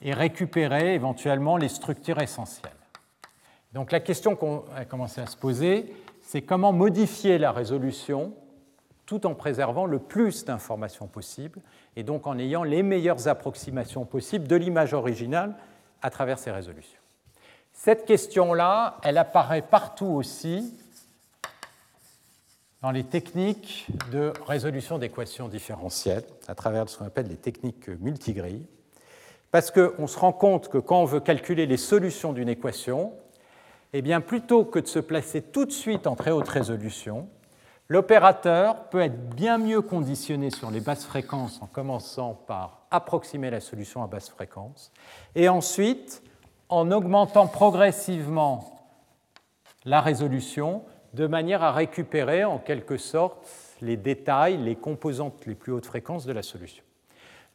et récupérer éventuellement les structures essentielles. Donc la question qu'on a commencé à se poser, c'est comment modifier la résolution tout en préservant le plus d'informations possible et donc en ayant les meilleures approximations possibles de l'image originale à travers ces résolutions. Cette question-là, elle apparaît partout aussi dans les techniques de résolution d'équations différentielles, à travers ce qu'on appelle les techniques multigrilles, parce qu'on se rend compte que quand on veut calculer les solutions d'une équation, eh bien, plutôt que de se placer tout de suite en très haute résolution, l'opérateur peut être bien mieux conditionné sur les basses fréquences en commençant par approximer la solution à basse fréquence, et ensuite en augmentant progressivement la résolution de manière à récupérer en quelque sorte les détails, les composantes les plus hautes fréquences de la solution.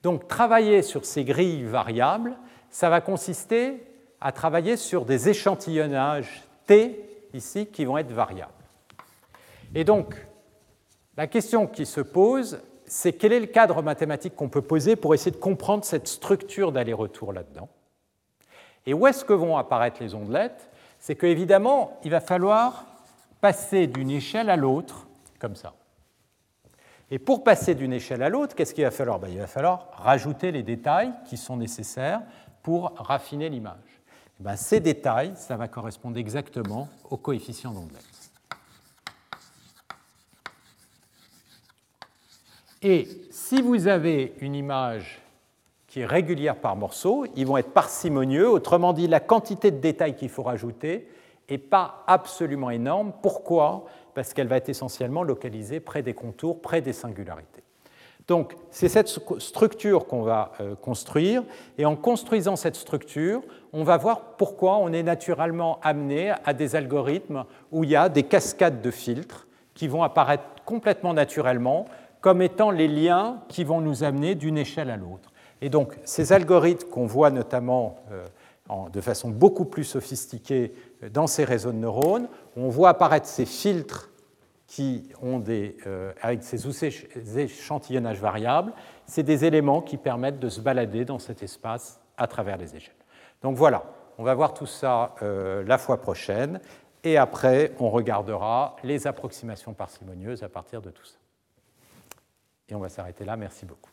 Donc travailler sur ces grilles variables, ça va consister à travailler sur des échantillonnages T, ici, qui vont être variables. Et donc, la question qui se pose, c'est quel est le cadre mathématique qu'on peut poser pour essayer de comprendre cette structure d'aller-retour là-dedans Et où est-ce que vont apparaître les ondelettes C'est qu'évidemment, il va falloir passer d'une échelle à l'autre, comme ça. Et pour passer d'une échelle à l'autre, qu'est-ce qu'il va falloir? Ben, Il va falloir rajouter les détails qui sont nécessaires pour raffiner l'image. Ben, ces détails, ça va correspondre exactement au coefficient d'ondelette. Et si vous avez une image qui est régulière par morceau, ils vont être parcimonieux, autrement dit, la quantité de détails qu'il faut rajouter n'est pas absolument énorme. Pourquoi? Parce qu'elle va être essentiellement localisée près des contours, près des singularités. Donc, c'est cette structure qu'on va euh, construire, et en construisant cette structure, on va voir pourquoi on est naturellement amené à des algorithmes où il y a des cascades de filtres qui vont apparaître complètement naturellement comme étant les liens qui vont nous amener d'une échelle à l'autre. Et donc, ces algorithmes qu'on voit notamment euh, de façon beaucoup plus sophistiquée euh, dans ces réseaux de neurones, on voit apparaître ces filtres qui ont des, euh, avec ces échantillonnages variables, c'est des éléments qui permettent de se balader dans cet espace à travers les échelles. Donc voilà, on va voir tout ça la fois prochaine, et après on regardera les approximations parcimonieuses à partir de tout ça. Et on va s'arrêter là, merci beaucoup.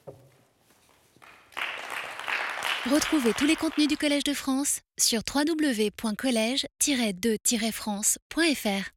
Retrouvez tous les contenus du Collège de France sur www.colège-2-france.fr.